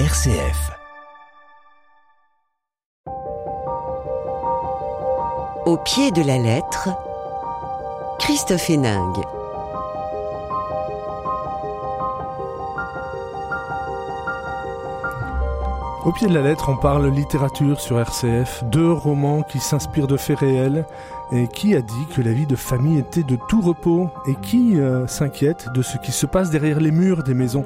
RCF. Au pied de la lettre, Christophe Héningue. Au pied de la lettre, on parle littérature sur RCF, deux romans qui s'inspirent de faits réels, et qui a dit que la vie de famille était de tout repos, et qui euh, s'inquiète de ce qui se passe derrière les murs des maisons.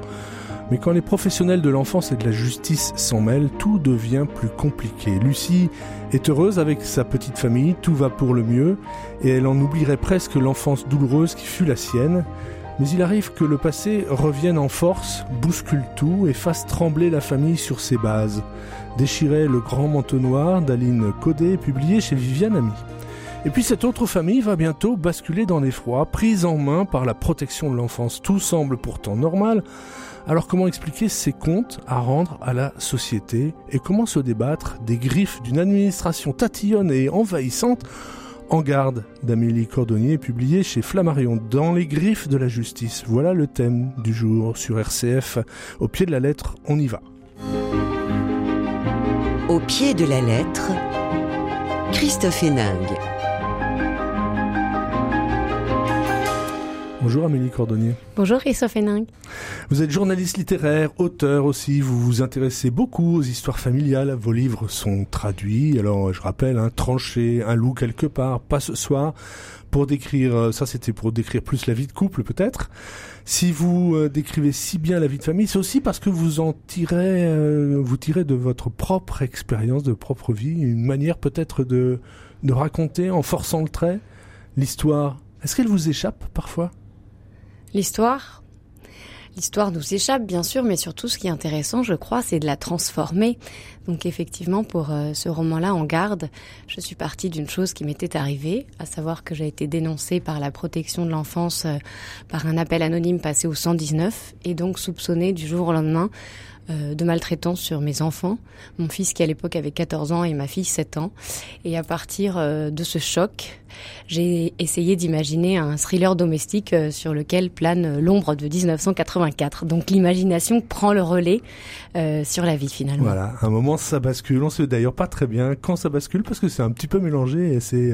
Mais quand les professionnels de l'enfance et de la justice s'en mêlent, tout devient plus compliqué. Lucie est heureuse avec sa petite famille, tout va pour le mieux, et elle en oublierait presque l'enfance douloureuse qui fut la sienne. Mais il arrive que le passé revienne en force, bouscule tout et fasse trembler la famille sur ses bases. Déchirer le grand manteau noir d'Aline Codé, publié chez Viviane Ami. Et puis cette autre famille va bientôt basculer dans l'effroi, prise en main par la protection de l'enfance. Tout semble pourtant normal. Alors comment expliquer ces comptes à rendre à la société et comment se débattre des griffes d'une administration tatillonne et envahissante en garde d'Amélie Cordonnier, publié chez Flammarion, dans les griffes de la justice. Voilà le thème du jour sur RCF. Au pied de la lettre, on y va. Au pied de la lettre, Christophe Héningue. Bonjour Amélie Cordonnier. Bonjour Christophe Héningue. Vous êtes journaliste littéraire, auteur aussi, vous vous intéressez beaucoup aux histoires familiales, vos livres sont traduits, alors je rappelle, un tranché, un loup quelque part, pas ce soir, pour décrire, euh, ça c'était pour décrire plus la vie de couple peut-être. Si vous euh, décrivez si bien la vie de famille, c'est aussi parce que vous en tirez, euh, vous tirez de votre propre expérience, de propre vie, une manière peut-être de, de raconter en forçant le trait l'histoire. Est-ce qu'elle vous échappe parfois? L'histoire L'histoire nous échappe, bien sûr, mais surtout, ce qui est intéressant, je crois, c'est de la transformer. Donc, effectivement, pour euh, ce roman-là, En garde, je suis partie d'une chose qui m'était arrivée, à savoir que j'ai été dénoncée par la protection de l'enfance euh, par un appel anonyme passé au 119, et donc soupçonnée du jour au lendemain de maltraitance sur mes enfants, mon fils qui à l'époque avait 14 ans et ma fille 7 ans. Et à partir euh, de ce choc, j'ai essayé d'imaginer un thriller domestique euh, sur lequel plane l'ombre de 1984. Donc l'imagination prend le relais sur la vie finalement. Voilà, un moment ça bascule. On sait d'ailleurs pas très bien quand ça bascule parce que c'est un petit peu mélangé et c'est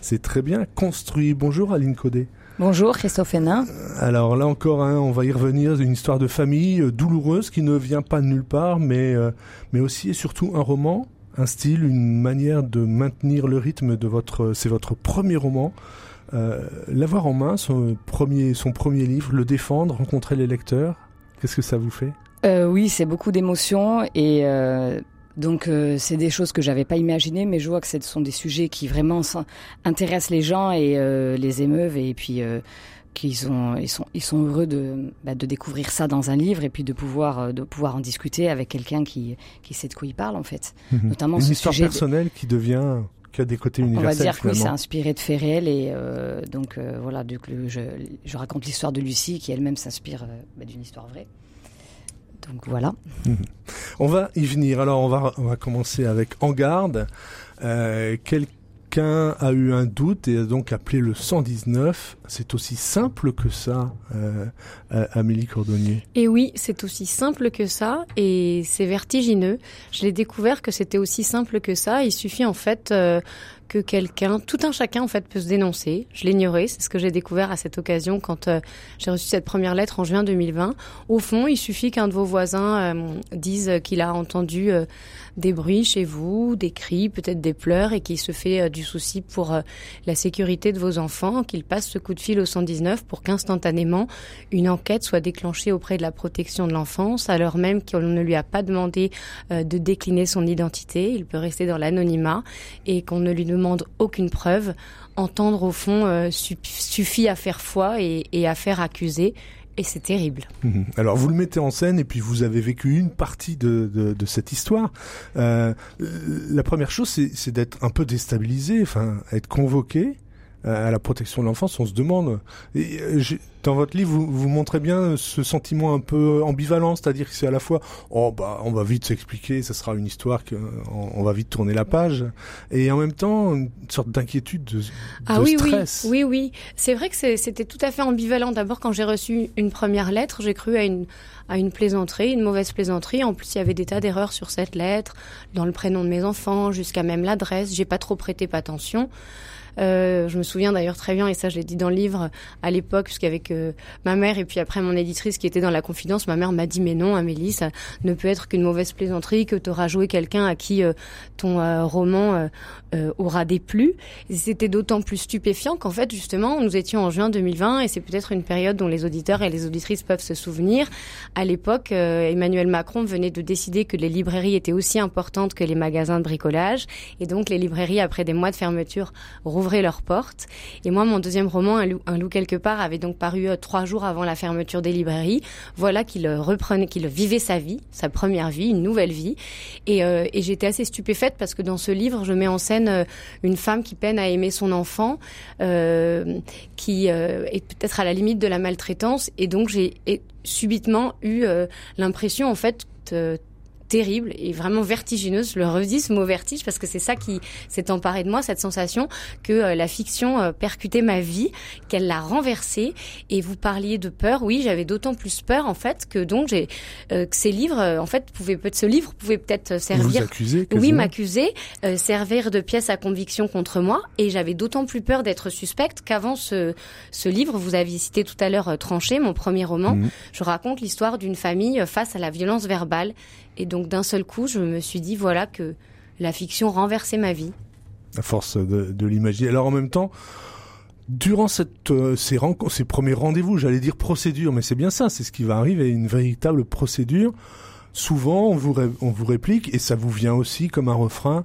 c'est très bien construit. Bonjour Aline Codé. Bonjour Christophe Hénin. Alors là encore, hein, on va y revenir, une histoire de famille euh, douloureuse qui ne vient pas de nulle part, mais, euh, mais aussi et surtout un roman, un style, une manière de maintenir le rythme de votre... C'est votre premier roman. Euh, L'avoir en main, son premier, son premier livre, le défendre, rencontrer les lecteurs, qu'est-ce que ça vous fait? Euh, Oui, c'est beaucoup d'émotions et donc euh, c'est des choses que j'avais pas imaginées, mais je vois que ce sont des sujets qui vraiment intéressent les gens et euh, les émeuvent, et puis euh, qu'ils sont ils sont ils sont heureux de bah, de découvrir ça dans un livre et puis de pouvoir de pouvoir en discuter avec quelqu'un qui qui sait de quoi il parle en fait. Notamment une ce histoire sujet personnelle qui devient qui a des côtés universels. On va dire que oui, c'est inspiré de faits réels et donc voilà, je, je raconte l'histoire de Lucie qui elle-même s'inspire bah, d'une histoire vraie. Donc voilà. On va y venir. Alors on va, on va commencer avec En garde. Euh, quelqu'un a eu un doute et a donc appelé le 119. C'est aussi simple que ça, euh, Amélie Cordonnier. Et oui, c'est aussi simple que ça et c'est vertigineux. Je l'ai découvert que c'était aussi simple que ça. Il suffit en fait euh, que quelqu'un, tout un chacun en fait peut se dénoncer. Je l'ignorais, c'est ce que j'ai découvert à cette occasion quand euh, j'ai reçu cette première lettre en juin 2020. Au fond, il suffit qu'un de vos voisins euh, dise qu'il a entendu euh, des bruits chez vous, des cris, peut-être des pleurs et qu'il se fait du souci pour la sécurité de vos enfants, qu'il passe ce coup de fil au 119 pour qu'instantanément une enquête soit déclenchée auprès de la protection de l'enfance, alors même qu'on ne lui a pas demandé de décliner son identité, il peut rester dans l'anonymat et qu'on ne lui demande demande aucune preuve. Entendre, au fond, euh, suffit à faire foi et, à faire accuser. Et c'est terrible. Mhm. Alors vous le mettez en scène et puis vous avez vécu une partie de, cette histoire. Euh, la première chose, c'est d'être un peu déstabilisé, enfin être convoqué à la protection de l'enfance. On se demande. Dans votre livre, vous, vous montrez bien ce sentiment un peu ambivalent, c'est-à-dire que c'est à la fois, oh bah, on va vite s'expliquer, ça sera une histoire que on, va vite tourner la page, et en même temps une sorte d'inquiétude, de, ah, de oui, stress. Oui, oui, oui. C'est vrai que c'était tout à fait ambivalent. D'abord, quand j'ai reçu une première lettre, j'ai cru à une à une plaisanterie, une mauvaise plaisanterie. En plus, il y avait des tas d'erreurs sur cette lettre, dans le prénom de mes enfants, jusqu'à même l'adresse. J'ai pas trop prêté attention. Euh, je me souviens d'ailleurs très bien, et ça je l'ai dit dans le livre à l'époque, puisqu'avec euh, ma mère et puis après mon éditrice qui était dans la confidence, ma mère m'a dit mais non Amélie, ça ne peut être qu'une mauvaise plaisanterie, que tu auras joué quelqu'un à qui euh, ton euh, roman aura déplu. C'était d'autant plus stupéfiant qu'en fait justement nous étions en juin 2020 et c'est peut-être une période dont les auditeurs et les auditrices peuvent se souvenir. À l'époque, Emmanuel Macron venait de décider que les librairies étaient aussi importantes que les magasins de bricolage et donc les librairies après des mois de fermeture ouvraient leurs portes. Et moi, mon deuxième roman, Un loup, quelque part, avait donc paru euh, trois jours avant la fermeture des librairies. Voilà qu'il euh, reprenait, qu'il vivait sa vie, sa première vie, une nouvelle vie. Euh, et j'étais assez stupéfaite parce que dans ce livre, je mets en scène une femme qui peine à aimer son enfant, qui est peut-être à la limite de la maltraitance. Et donc, j'ai subitement eu l'impression, en fait, terrible et vraiment vertigineuse. Je le redis ce mot vertige parce que c'est ça qui s'est emparé de moi, cette sensation que euh, la fiction euh, percutait ma vie, qu'elle l'a renversée. Et vous parliez de peur, oui, j'avais d'autant plus peur en fait que donc j'ai euh, que ces livres, en fait, pouvaient peut-être ce livre pouvait peut-être servir, vous oui, m'accuser, servir de pièce à conviction contre moi. Et j'avais d'autant plus peur d'être suspecte qu'avant ce ce livre, vous aviez cité tout à l'heure Tranché, mon premier roman, mmh. je raconte l'histoire d'une famille face à la violence verbale et donc d'un seul coup, je me suis dit voilà que la fiction renversait ma vie. À force de, l'imaginer. Alors en même temps, durant euh, ces, ces premiers rendez-vous, j'allais dire procédure, mais c'est bien ça, c'est ce qui va arriver, une véritable procédure. Souvent, on vous, on vous réplique, et ça vous vient aussi comme un refrain,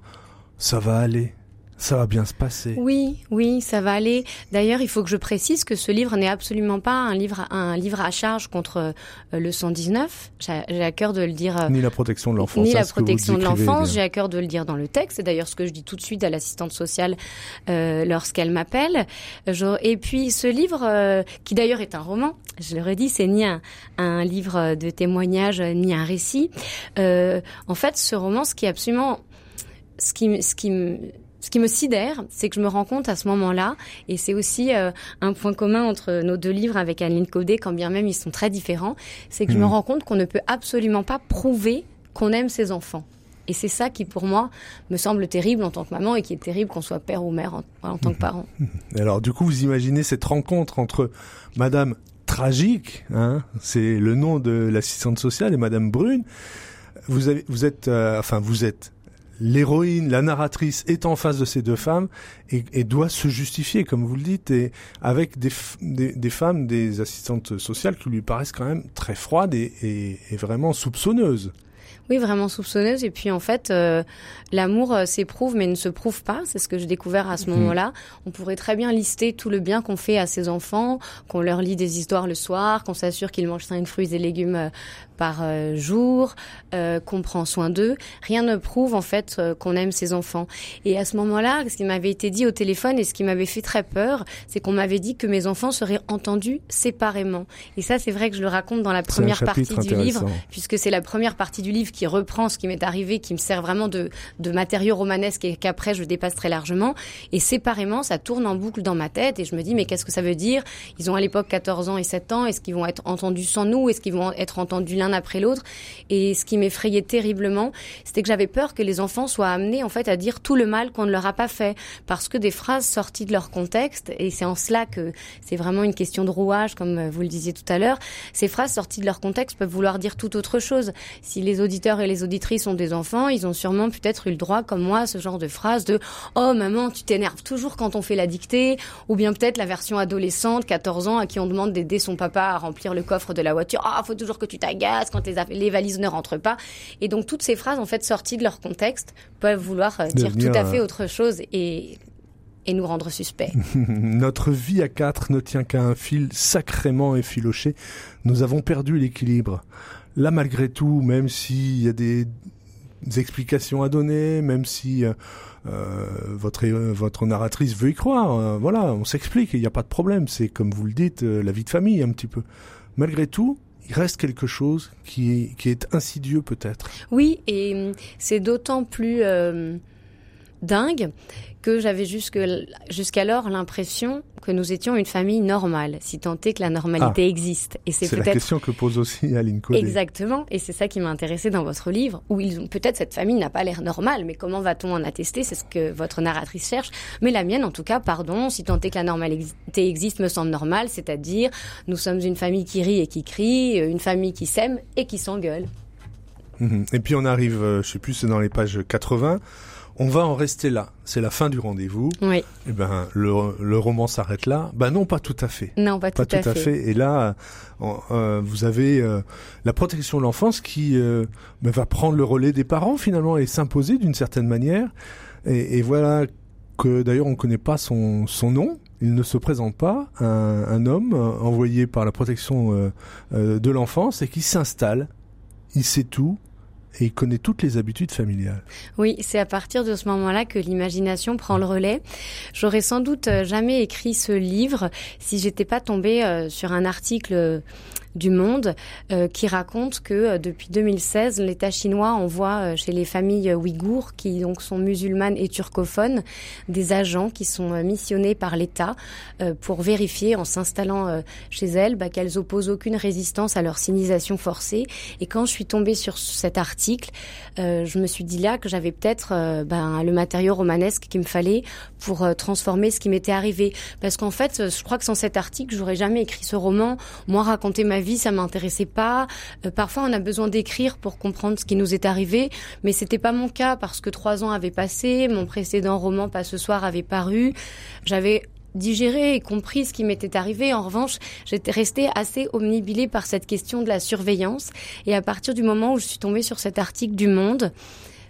ça va aller. Ça va bien se passer. Oui, oui, ça va aller. D'ailleurs, il faut que je précise que ce livre n'est absolument pas un livre, un livre à charge contre euh, le 119. J'ai à cœur de le dire. Euh, ni la protection de l'enfance. Ni la protection de l'enfance. J'ai à cœur de le dire dans le texte. C'est d'ailleurs ce que je dis tout de suite à l'assistante sociale euh, lorsqu'elle m'appelle. Et puis ce livre, euh, qui d'ailleurs est un roman, je le redis, c'est ni un, un, livre de témoignage ni un récit. en fait, ce roman, ce qui est absolument, ce qui, ce qui ce qui me sidère, c'est que je me rends compte à ce moment-là, et c'est aussi euh, un point commun entre nos deux livres avec Aline Caudet, quand bien même ils sont très différents, c'est que je me hmm. rends compte qu'on ne peut absolument pas prouver qu'on aime ses enfants. Et c'est ça qui, pour moi, me semble terrible en tant que maman et qui est terrible qu'on soit père ou mère en, tant que parent. Alors, du coup, vous imaginez cette rencontre entre Madame Tragique, hein, c'est le nom de l'assistante sociale, et Madame Brune. Vous, avez, vous êtes, euh, enfin, vous êtes l'héroïne, la narratrice est en face de ces deux femmes et, doit se justifier, comme vous le dites, et avec des, des, femmes, des assistantes sociales qui lui paraissent quand même très froides et, et vraiment soupçonneuses. Oui, vraiment soupçonneuse. Et puis en fait, euh, l'amour euh, s'éprouve mais ne se prouve pas. C'est ce que j'ai découvert à ce mhm. moment-là. On pourrait très bien lister tout le bien qu'on fait à ses enfants, qu'on leur lit des histoires le soir, qu'on s'assure qu'ils mangent sains fruits et légumes euh, par jour, qu'on prend soin d'eux. Rien ne prouve en fait qu'on aime ses enfants. Et à ce moment-là, ce qui m'avait été dit au téléphone et ce qui m'avait fait très peur, c'est qu'on m'avait dit que mes enfants seraient entendus séparément. Et ça, c'est vrai que je le raconte dans la première partie du livre, puisque c'est la première partie du livre qui reprend ce qui m'est arrivé, qui me sert vraiment de, de matériau romanesque et qu'après je dépasse très largement. Et séparément, ça tourne en boucle dans ma tête et je me dis, mais qu'est-ce que ça veut dire? Ils ont à l'époque 14 ans et 7 ans. Est-ce qu'ils vont être entendus sans nous? Est-ce qu'ils vont être entendus l'un après l'autre Et ce qui m'effrayait terriblement, c'était que j'avais peur que les enfants soient amenés en fait à dire tout le mal qu'on ne leur a pas fait, parce que des phrases sorties de leur contexte, et c'est en cela que c'est vraiment une question de rouage, comme vous le disiez tout à l'heure, ces phrases sorties de leur contexte peuvent vouloir dire tout autre chose. Si les auditeurs et les auditrices ont des enfants, ils ont sûrement peut-être eu le droit, comme moi, ce genre de phrase de Oh maman, tu t'énerves toujours quand on fait la dictée, ou bien peut-être la version adolescente, 14 ans, à qui on demande d'aider son papa à remplir le coffre de la voiture. Ah, faut toujours que tu t'agaces quand les, les, valises ne rentrent pas. Et donc toutes ces phrases, en fait, sorties de leur contexte, peuvent vouloir euh, dire tout à fait autre chose et et nous rendre suspects. Notre vie à quatre ne tient qu'à un fil sacrément effiloché. Nous avons perdu l'équilibre là malgré tout, même s'il y a des explications à donner, même si euh, votre votre narratrice veut y croire. voilà, on s'explique, il n'y a pas de problème. C'est comme vous le dites, la vie de famille un petit peu. Malgré tout, il reste quelque chose qui est, insidieux peut-être. Oui, et hum, c'est d'autant plus dingue que j'avais jusqu'alors l'impression que nous étions une famille normale, si tant est que la normalité ah. existe. Et c'est la question que pose aussi Aline Codé. Exactement, et c'est ça qui m'a intéressé dans votre livre, où ils ont peut-être cette famille n'a pas l'air normale, mais comment va-t-on en attester? C'est ce que votre narratrice cherche. Mais la mienne, en tout cas, pardon, si tant est que la normalité existe, me semble normale, c'est-à-dire nous sommes une famille qui rit et qui crie, une famille qui s'aime et qui s'engueule. Mhm. Et puis on arrive, euh, je sais plus, c'est dans les pages 80 on va en rester là. C'est la fin du rendez-vous. Oui. Et eh ben le, roman s'arrête là. Ben non, pas tout à fait. Non, pas, tout, à, fait. Et là, euh, vous avez euh, la protection de l'enfance qui euh, ben, va prendre le relais des parents finalement et s'imposer d'une certaine manière. Et, voilà que d'ailleurs on ne connaît pas son, son nom. Il ne se présente pas, un, un homme envoyé par la protection de l'enfance et qui s'installe. Il sait tout, et il connaît toutes les habitudes familiales. Oui, c'est à partir de ce moment-là que l'imagination prend le relais. J'aurais sans doute euh, jamais écrit ce livre si j'étais pas tombée euh, sur un article du Monde euh, qui raconte que euh, depuis 2016, l'État chinois envoie euh, chez les familles ouïghours, qui donc sont musulmanes et turcophones, des agents qui sont missionnés par l'État pour vérifier en s'installant chez elles bah, qu'elles opposent aucune résistance à leur sinisation forcée. Et quand je suis tombée sur cet article, je me suis dit là que j'avais peut-être ben, le matériau romanesque qu'il me fallait pour transformer ce qui m'était arrivé. Parce qu'en fait, je crois que sans cet article, j'aurais jamais écrit ce roman. Moi, raconter ma vie ça m'intéressait pas. Euh, parfois, on a besoin d'écrire pour comprendre ce qui nous est arrivé, mais c'était pas mon cas parce que trois ans avaient passé, mon précédent roman Pas ce soir avait paru, j'avais digéré et compris ce qui m'était arrivé. En revanche, j'étais restée assez omnibilée par cette question de la surveillance. Et à partir du moment où je suis tombée sur cet article du Monde,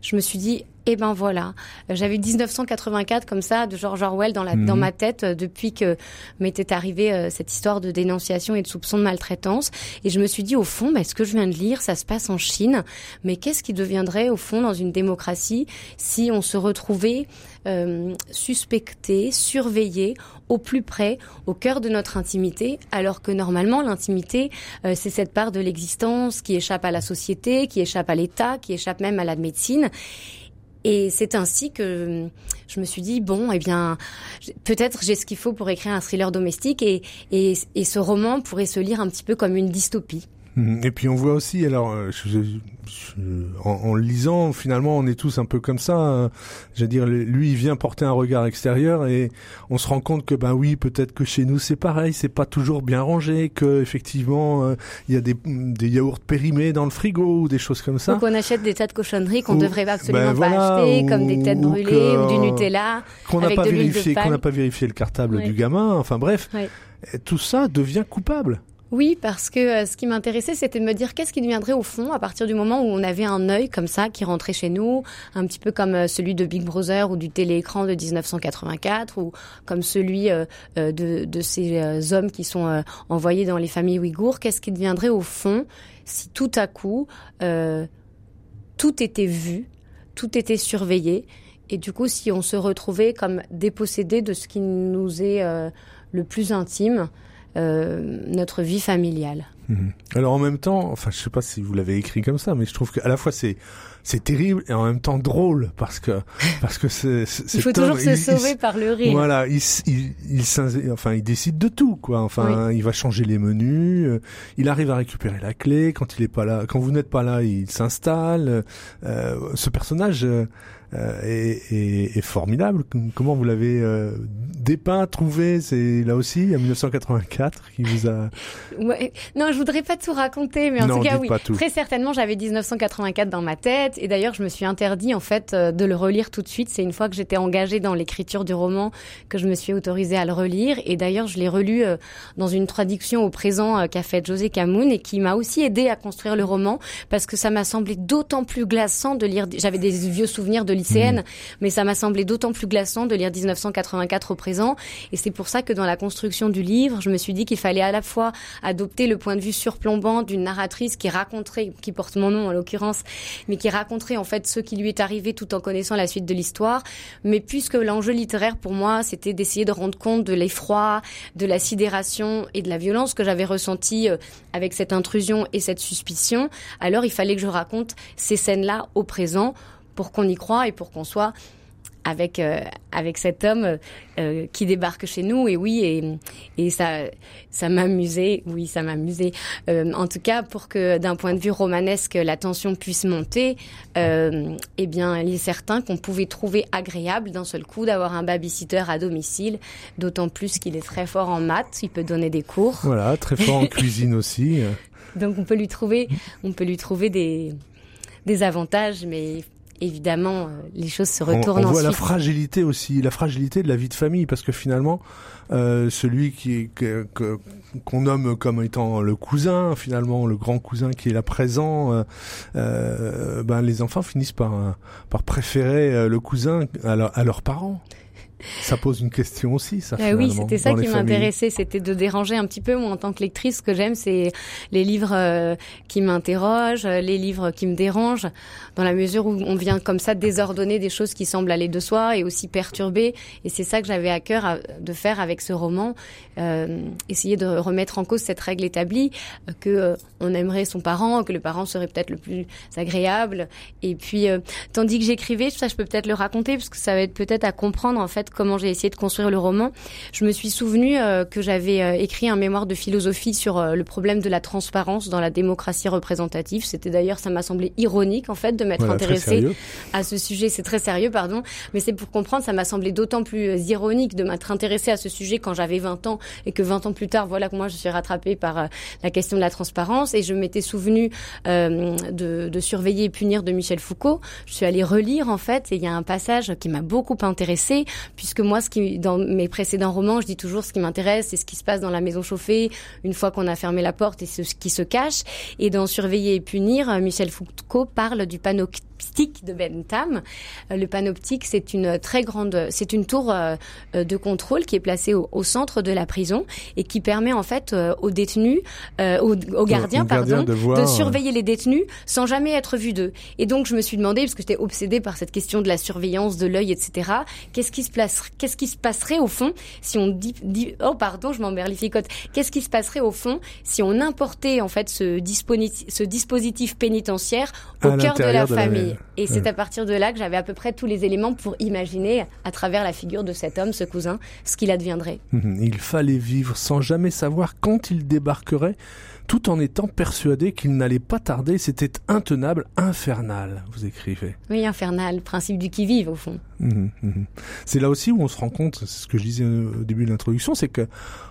je me suis dit, et ben voilà, j'avais 1984 comme ça de George Orwell dans, la, dans mhm. ma tête euh, depuis que m'était arrivée euh, cette histoire de dénonciation et de soupçon de maltraitance. Et je me suis dit au fond, mais ce que je viens de lire, ça se passe en Chine, mais qu'est-ce qui deviendrait au fond dans une démocratie si on se retrouvait euh, suspecté, surveillé au plus près, au cœur de notre intimité, alors que normalement l'intimité, c'est cette part de l'existence qui échappe à la société, qui échappe à l'État, qui échappe même à la médecine. Et c'est ainsi que je me suis dit bon, eh bien, peut-être j'ai ce qu'il faut pour écrire un thriller domestique et, et, et ce roman pourrait se lire un petit peu comme une dystopie. Mhm. Et puis on voit aussi, alors, euh, en, le lisant, finalement, on est tous un peu comme ça. Hein. Je veux dire, lui, il vient porter un regard extérieur et on se rend compte que, ben oui, peut-être que chez nous c'est pareil, c'est pas toujours bien rangé, que effectivement, euh, il y a des, des yaourts périmés dans le frigo ou des choses comme ça. Ou qu'on achète des tas de cochonneries qu'on devrait absolument ben pas acheter, comme des têtes brûlées ou, du Nutella. Qu'on n'a pas vérifié, qu'on n'a pas vérifié le cartable du gamin. Enfin bref, tout ça devient coupable. Oui, parce que euh, ce qui m'intéressait, c'était de me dire qu'est-ce qui deviendrait au fond à partir du moment où on avait un œil comme ça qui rentrait chez nous, un petit peu comme euh, celui de Big Brother ou du téléécran de 1984 ou comme celui euh, de, ces hommes qui sont envoyés dans les familles ouïghours. Qu'est-ce qui deviendrait au fond si tout à coup tout était vu, tout était surveillé et du coup si on se retrouvait comme dépossédé de ce qui nous est le plus intime euh, notre vie familiale. Mhm. Alors en même temps, enfin je sais pas si vous l'avez écrit comme ça, mais je trouve qu'à la fois c'est c'est terrible et en même temps drôle parce que parce que c'est il faut toujours se sauver par le rire. Voilà, il, il, il, enfin il décide de tout quoi. Enfin, il va changer les menus, euh, il arrive à récupérer la clé quand il est pas là, quand vous n'êtes pas là, il s'installe. Euh, ce personnage euh, est, est, formidable. Comment vous l'avez euh, dépeint, trouvé? C'est là aussi en 1984 qui vous a. Ouais. Non, je voudrais pas tout raconter, mais en tout cas oui, très certainement j'avais 1984 dans ma tête et d'ailleurs, je me suis interdit en fait euh, de le relire tout de suite. C'est une fois que j'étais engagée dans l'écriture du roman que je me suis autorisée à le relire. Et d'ailleurs, je l'ai relu euh, dans une traduction au présent euh, qu'a fait José Camoun et qui m'a aussi aidé à construire le roman parce que ça m'a semblé d'autant plus glaçant de lire. J'avais des vieux souvenirs de lycéenne, mais ça m'a semblé d'autant plus glaçant de lire 1984 au présent. Et c'est pour ça que dans la construction du livre, je me suis dit qu'il fallait à la fois adopter le point de vue surplombant d'une narratrice qui raconterait, qui porte mon nom en l'occurrence, mais qui raconterait en fait ce qui lui est arrivé tout en connaissant la suite de l'histoire. Mais puisque l'enjeu littéraire pour moi, c'était d'essayer de rendre compte de l'effroi, de la sidération et de la violence que j'avais ressentie euh, avec cette intrusion et cette suspicion, alors il fallait que je raconte ces scènes-là au présent pour qu'on y croit et pour qu'on soit avec euh, avec cet homme euh, qui débarque chez nous. Et oui et et ça ça m'amusait. Oui ça m'amusait. Euh, en tout cas pour que d'un point de vue romanesque la tension puisse monter eh bien il est certain qu'on pouvait trouver agréable d'un seul coup d'avoir un babysitter à domicile d'autant plus qu'il est très fort en maths. Il peut donner des cours. Voilà très fort en cuisine aussi. Donc on peut lui trouver on peut lui trouver des des avantages mais évidemment, euh, les choses se retournent. On, on voit la fragilité aussi, la fragilité de la vie de famille, parce que finalement, euh, celui qui qu'on nomme comme étant le cousin, finalement le grand cousin qui est là présent, euh, euh ben les enfants finissent par par préférer le cousin à, à leurs parents. Ça pose une question aussi, ça. Bah oui, c'était ça qui m'intéressait, c'était de déranger un petit peu. Moi, en tant que lectrice, ce que j'aime, c'est les livres euh, qui m'interrogent, les livres qui me dérangent, dans la mesure où on vient comme ça désordonner des choses qui semblent aller de soi et aussi perturber. Et c'est ça que j'avais à cœur de faire avec ce roman, euh, essayer de remettre en cause cette règle établie euh, que euh, on aimerait son parent, que le parent serait peut-être le plus agréable. Et puis, tandis que j'écrivais, ça, je peux peut-être le raconter parce que ça va être peut-être à comprendre en fait comment j'ai essayé de construire le roman, je me suis souvenu euh, que j'avais euh, écrit un mémoire de philosophie sur euh, le problème de la transparence dans la démocratie représentative. C'était d'ailleurs, ça m'a semblé ironique en fait de m'être intéressée à ce sujet. C'est très sérieux, pardon, mais c'est pour comprendre. Ça m'a semblé d'autant plus ironique de m'être intéressée à ce sujet quand j'avais 20 ans et que 20 ans plus tard, voilà que moi je suis rattrapée par la question de la transparence et je m'étais souvenu de, de surveiller et punir de Michel Foucault. Je suis allée relire en fait et il y a un passage qui m'a beaucoup intéressée puisque moi, ce qui, dans mes précédents romans, je dis toujours ce qui m'intéresse, c'est ce qui se passe dans la maison chauffée, une fois qu'on a fermé la porte et ce qui se cache. Et dans Surveiller et punir, Michel Foucault parle du panneau de Bentham. Euh, le panoptique, c'est une très grande, c'est une tour euh, euh, de contrôle qui est placée au, centre de la prison et qui permet en fait aux détenus, aux, gardiens, pardon, de, surveiller les détenus sans jamais être vu d'eux. Et donc je me suis demandé, parce que j'étais obsédée par cette question de la surveillance, de l'œil, etc. Qu'est-ce qui se place, qu'est-ce qui se passerait au fond si on dit, oh pardon, je m'emberlificote. Qu'est-ce qui se passerait au fond si on importait en fait ce dispositif, ce dispositif pénitentiaire au cœur de la famille? Et c'est à partir de là que j'avais à peu près tous les éléments pour imaginer, à travers la figure de cet homme, ce cousin, ce qu'il adviendrait. Mhm. Il fallait vivre sans jamais savoir quand il débarquerait, tout en étant persuadé qu'il n'allait pas tarder. C'était intenable, infernal, vous écrivez. Oui, infernal, principe du qui-vive, au fond. Mhm, mhm. C'est là aussi où on se rend compte, c'est ce que je disais au début de l'introduction, c'est que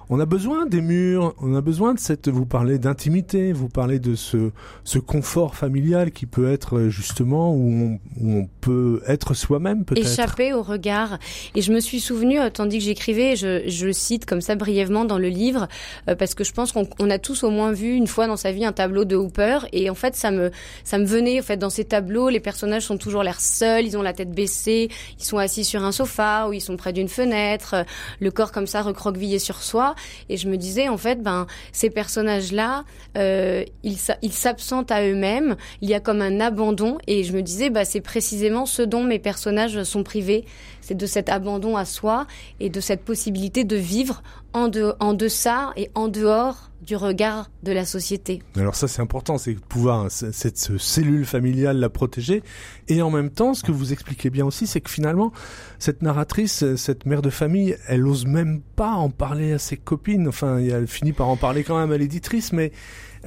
on a besoin des murs, on a besoin de cette. Vous parlez d'intimité, vous parlez de ce ce confort familial qui peut être euh, justement où on, où on peut être soi-même peut-être. Échapper au regard. Et je me suis souvenu, euh, tandis que j'écrivais, je, je cite comme ça brièvement dans le livre, euh, parce que je pense qu'on a tous au moins vu une fois dans sa vie un tableau de Hooper, et en fait ça me ça me venait en fait dans ces tableaux, les personnages sont toujours l'air seuls, ils ont la tête baissée, ils sont assis sur un sofa ou ils sont près d'une fenêtre, le corps comme ça recroquevillé sur soi. Et je me disais, en fait, ben, ces personnages-là, euh, ils, s'absentent à eux-mêmes. Il y a comme un abandon. Et je me disais, bah, c'est précisément ce dont mes personnages sont privés. C'est de cet abandon à soi et de cette possibilité de vivre en, de, en deçà et en dehors du regard de la société. Alors ça c'est important, c'est de pouvoir cette cellule familiale la protéger et en même temps ce que vous expliquez bien aussi c'est que finalement cette narratrice, cette mère de famille, elle ose même pas en parler à ses copines. Enfin, elle finit par en parler quand même à l'éditrice, mais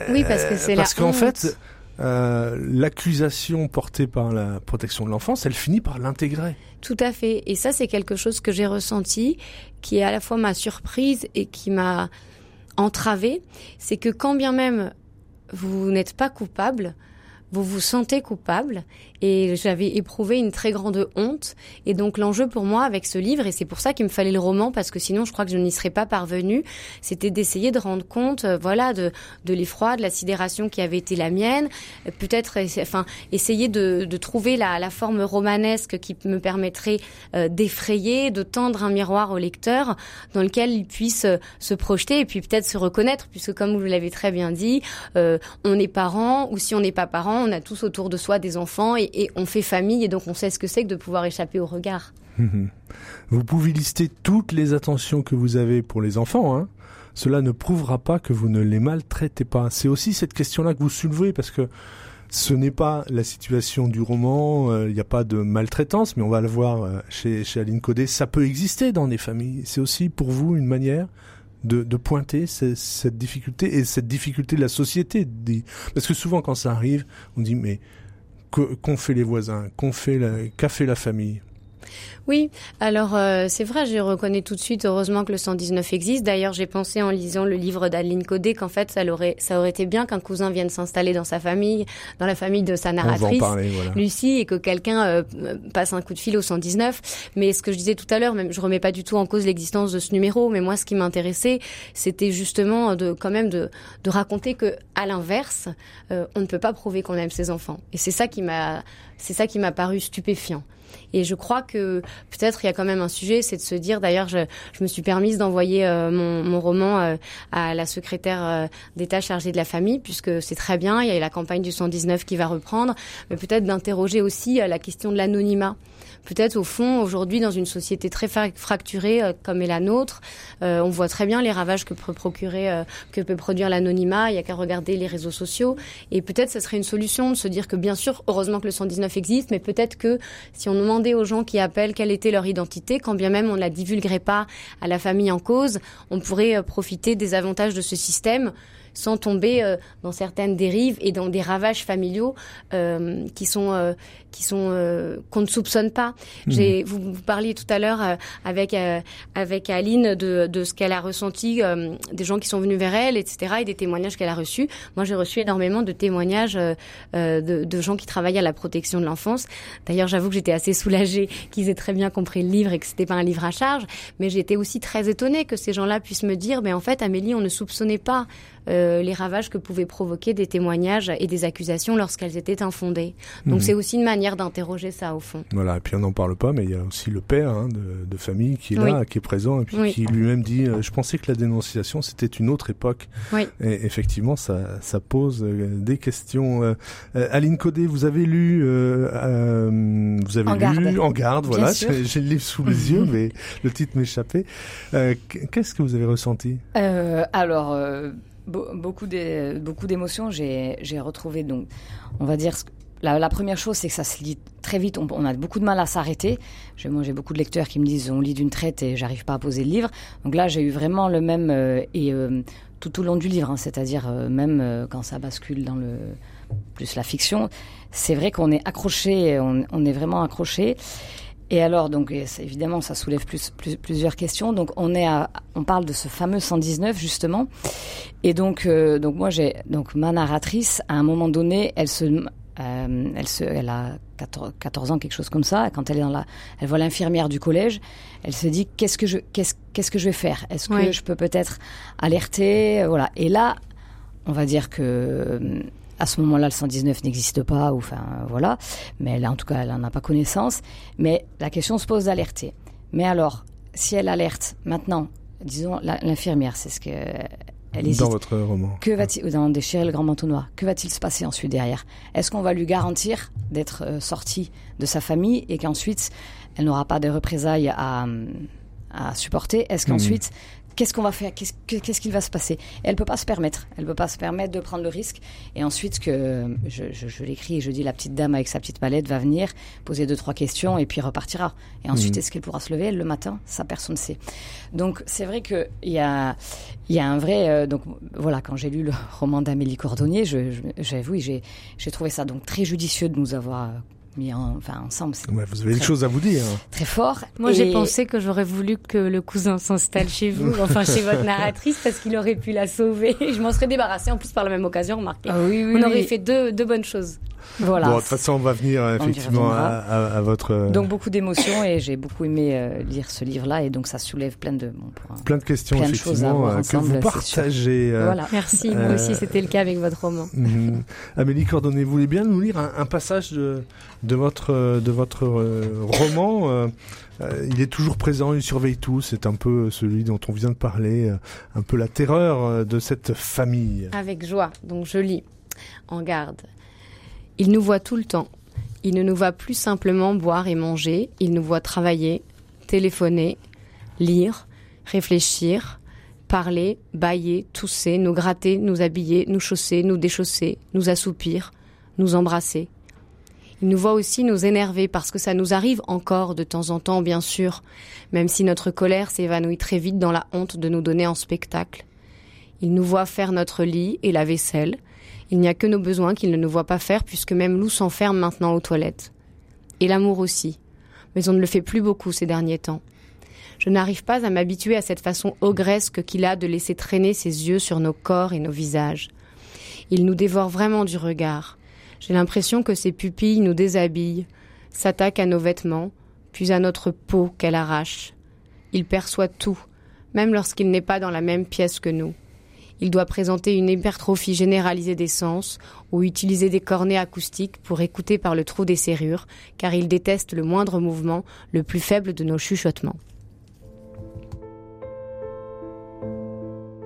oui parce que c'est parce qu'en fait euh, l'accusation portée par la protection de l'enfance, elle finit par l'intégrer. Tout à fait. Et ça, c'est quelque chose que j'ai ressenti, qui est à la fois ma surprise et qui m'a entravé. C'est que quand bien même vous n'êtes pas coupable, vous vous sentez coupable et j'avais éprouvé une très grande honte. Et donc l'enjeu pour moi avec ce livre, et c'est pour ça qu'il me fallait le roman, parce que sinon je crois que je n'y serais pas parvenue, c'était d'essayer de rendre compte, euh, voilà, de, de l'effroi, de la sidération qui avait été la mienne, euh, peut-être, enfin, essayer de, de trouver la, la, forme romanesque qui me permettrait euh, d'effrayer, de tendre un miroir au lecteur dans lequel il puisse se projeter et puis peut-être se reconnaître, puisque comme vous l'avez très bien dit, on est parents, ou si on n'est pas parents, on a tous autour de soi des enfants et, on fait famille et donc on sait ce que c'est que de pouvoir échapper au regard. Vous pouvez lister toutes les attentions que vous avez pour les enfants. Hein. Cela ne prouvera pas que vous ne les maltraitez pas. C'est aussi cette question-là que vous soulevez parce que ce n'est pas la situation du roman, euh, il n'y a pas de maltraitance, mais on va le voir euh, chez, Aline Codé, ça peut exister dans des familles. C'est aussi pour vous une manière de pointer cette difficulté et cette difficulté de la société. Parce que souvent quand ça arrive, on dit mais qu'ont fait les voisins, qu'ont fait qu'a fait la famille. Oui, alors euh, c'est vrai, je reconnais tout de suite, heureusement que le 119 existe. D'ailleurs, j'ai pensé en lisant le livre d'Aline Codé qu'en fait, ça aurait, ça aurait été bien qu'un cousin vienne s'installer dans sa famille, dans la famille de sa narratrice, Lucie, et que quelqu'un euh, passe un coup de fil au 119. Mais ce que je disais tout à l'heure, même je remets pas du tout en cause l'existence de ce numéro, mais moi, ce qui m'intéressait, c'était justement de quand même de, de raconter que, à l'inverse, euh, on ne peut pas prouver qu'on aime ses enfants. Et c'est ça qui m'a, c'est ça qui m'a paru stupéfiant. Et je crois que peut-être il y a quand même un sujet, c'est de se dire, d'ailleurs, je, me suis permise d'envoyer euh, mon, mon, roman euh, à la secrétaire euh, d'État chargée de la famille, puisque c'est très bien, il y a la campagne du 119 qui va reprendre, mais peut-être d'interroger aussi la question de l'anonymat peut-être au fond aujourd'hui dans une société très fracturée euh, comme est la nôtre, euh, on voit très bien les ravages que peut procurer, euh, que peut produire l'anonymat. Il y a qu'à regarder les réseaux sociaux et peut-être ce serait une solution de se dire que bien sûr, heureusement que le 119 existe, mais peut-être que si on demandait aux gens qui appellent quelle était leur identité, quand bien même on ne la divulguerait pas à la famille en cause, on pourrait profiter des avantages de ce système sans tomber euh, dans certaines dérives et dans des ravages familiaux euh, qui sont euh, qui sont qu'on ne soupçonne pas. Mmh. J'ai vous, vous, parliez tout à l'heure avec avec Aline de, de ce qu'elle a ressenti des gens qui sont venus vers elle, etc. et des témoignages qu'elle a reçus. Moi, j'ai reçu énormément de témoignages de, de, gens qui travaillent à la protection de l'enfance. D'ailleurs, j'avoue que j'étais assez soulagée qu'ils aient très bien compris le livre et que c'était pas un livre à charge, mais j'étais aussi très étonnée que ces gens-là puissent me dire, mais en fait, Amélie, on ne soupçonnait pas euh, les ravages que pouvaient provoquer des témoignages et des accusations lorsqu'elles étaient infondées. Donc mhm. c'est aussi une manière d'interroger ça au fond. Voilà, et puis on n'en parle pas, mais il y a aussi le père hein, de, famille qui est là, qui est présent, et puis qui lui-même dit euh, Je pensais que la dénonciation c'était une autre époque. Oui. Et effectivement, ça, ça pose euh, des questions. Aline Codé, vous avez lu, vous avez en lu garde. En garde, voilà, j'ai le livre sous les yeux, mais le titre m'échappait. Qu'est-ce que vous avez ressenti? Alors beaucoup d'émotions. J'ai retrouvé donc, on va dire, la, première chose, c'est que ça se lit très vite. On, a beaucoup de mal à s'arrêter. J'ai beaucoup de lecteurs qui me disent on lit d'une traite et j'arrive pas à poser le livre. Donc là, j'ai eu vraiment le même euh, et euh, tout au long du livre, hein, c'est-à-dire euh, même quand ça bascule dans le plus la fiction, c'est vrai qu'on est accroché, on est vraiment accroché. Et alors, donc, évidemment, ça soulève plus, plusieurs questions. Donc, on est à, on parle de ce fameux 119 justement. Et donc, euh, donc moi, j'ai donc ma narratrice. À un moment donné, elle se, euh, elle se, elle a 14, 14, ans, quelque chose comme ça. Quand elle est dans la, elle voit l'infirmière du collège. Elle se dit qu'est-ce que je, qu'est-ce, qu'est-ce que je vais faire? Est-ce que je peux peut-être alerter? Voilà. Et là, on va dire que à ce moment-là, le 119 n'existe pas, ou enfin voilà, mais elle, en tout cas, elle n'en a pas connaissance. Mais la question se pose d'alerter. Mais alors, si elle alerte maintenant, disons l'infirmière, c'est ce que elle hésite. Dans votre roman. Que va-t-il dans Déchirer le grand manteau noir Que va-t-il se passer ensuite derrière? Est-ce qu'on va lui garantir d'être euh, sortie de sa famille et qu'ensuite elle n'aura pas de représailles à, à supporter? Est-ce hmm. qu'ensuite qu'est-ce qu'on va faire? Qu'est-ce qu'il va se passer? Elle peut pas se permettre. Elle peut pas se permettre de prendre le risque. Et ensuite, que je, je, l'écris et je dis la petite dame avec sa petite palette va venir poser deux trois questions et puis repartira. Et ensuite, mmh. est-ce qu'elle pourra se lever? Le matin Ça, personne ne sait. Donc, c'est vrai que il y a il y a un vrai euh, donc voilà quand j'ai lu le roman d'Amélie Cordonnier, j'avoue j'ai j'ai trouvé ça donc très judicieux de nous avoir mis enfin ensemble. vous avez des choses à vous dire. Très fort. Moi, j'ai pensé que j'aurais voulu que le cousin s'installe chez vous, enfin chez votre narratrice, parce qu'il aurait pu la sauver. Je m'en serais débarrassée en plus par la même occasion, remarquez. Ah, oui, oui, On aurait fait deux, deux bonnes choses. Voilà. Bon, de toute façon, on va venir euh, effectivement à, à, votre. Euh, donc beaucoup d'émotions et j'ai beaucoup aimé euh, lire ce livre-là et donc ça soulève plein de bon, plein de questions plein effectivement de que vous partagez. voilà. Merci. Moi aussi, c'était le cas avec votre roman. Mhm. Amélie Cordonnet, vous voulez bien nous lire un, un passage de, de votre de votre roman il est toujours présent, il surveille tout. C'est un peu celui dont on vient de parler, un peu la terreur de cette famille. Avec joie. Donc je lis. En garde. Il nous voit tout le temps. Il ne nous voit plus simplement boire et manger, il nous voit travailler, téléphoner, lire, réfléchir, parler, bailler, tousser, nous gratter, nous habiller, nous chausser, nous déchausser, nous assoupir, nous embrasser. Il nous voit aussi nous énerver parce que ça nous arrive encore de temps en temps, bien sûr, même si notre colère s'évanouit très vite dans la honte de nous donner en spectacle. Il nous voit faire notre lit et la vaisselle, il n'y a que nos besoins qu'il ne nous voit pas faire puisque même Lou s'enferme maintenant aux toilettes. Et l'amour aussi. Mais on ne le fait plus beaucoup ces derniers temps. Je n'arrive pas à m'habituer à cette façon ogresque qu'il a de laisser traîner ses yeux sur nos corps et nos visages. Il nous dévore vraiment du regard. J'ai l'impression que ses pupilles nous déshabillent, s'attaquent à nos vêtements, puis à notre peau qu'elle arrache. Il perçoit tout, même lorsqu'il n'est pas dans la même pièce que nous. Il doit présenter une hypertrophie généralisée des sens ou utiliser des cornets acoustiques pour écouter par le trou des serrures, car il déteste le moindre mouvement, le plus faible de nos chuchotements.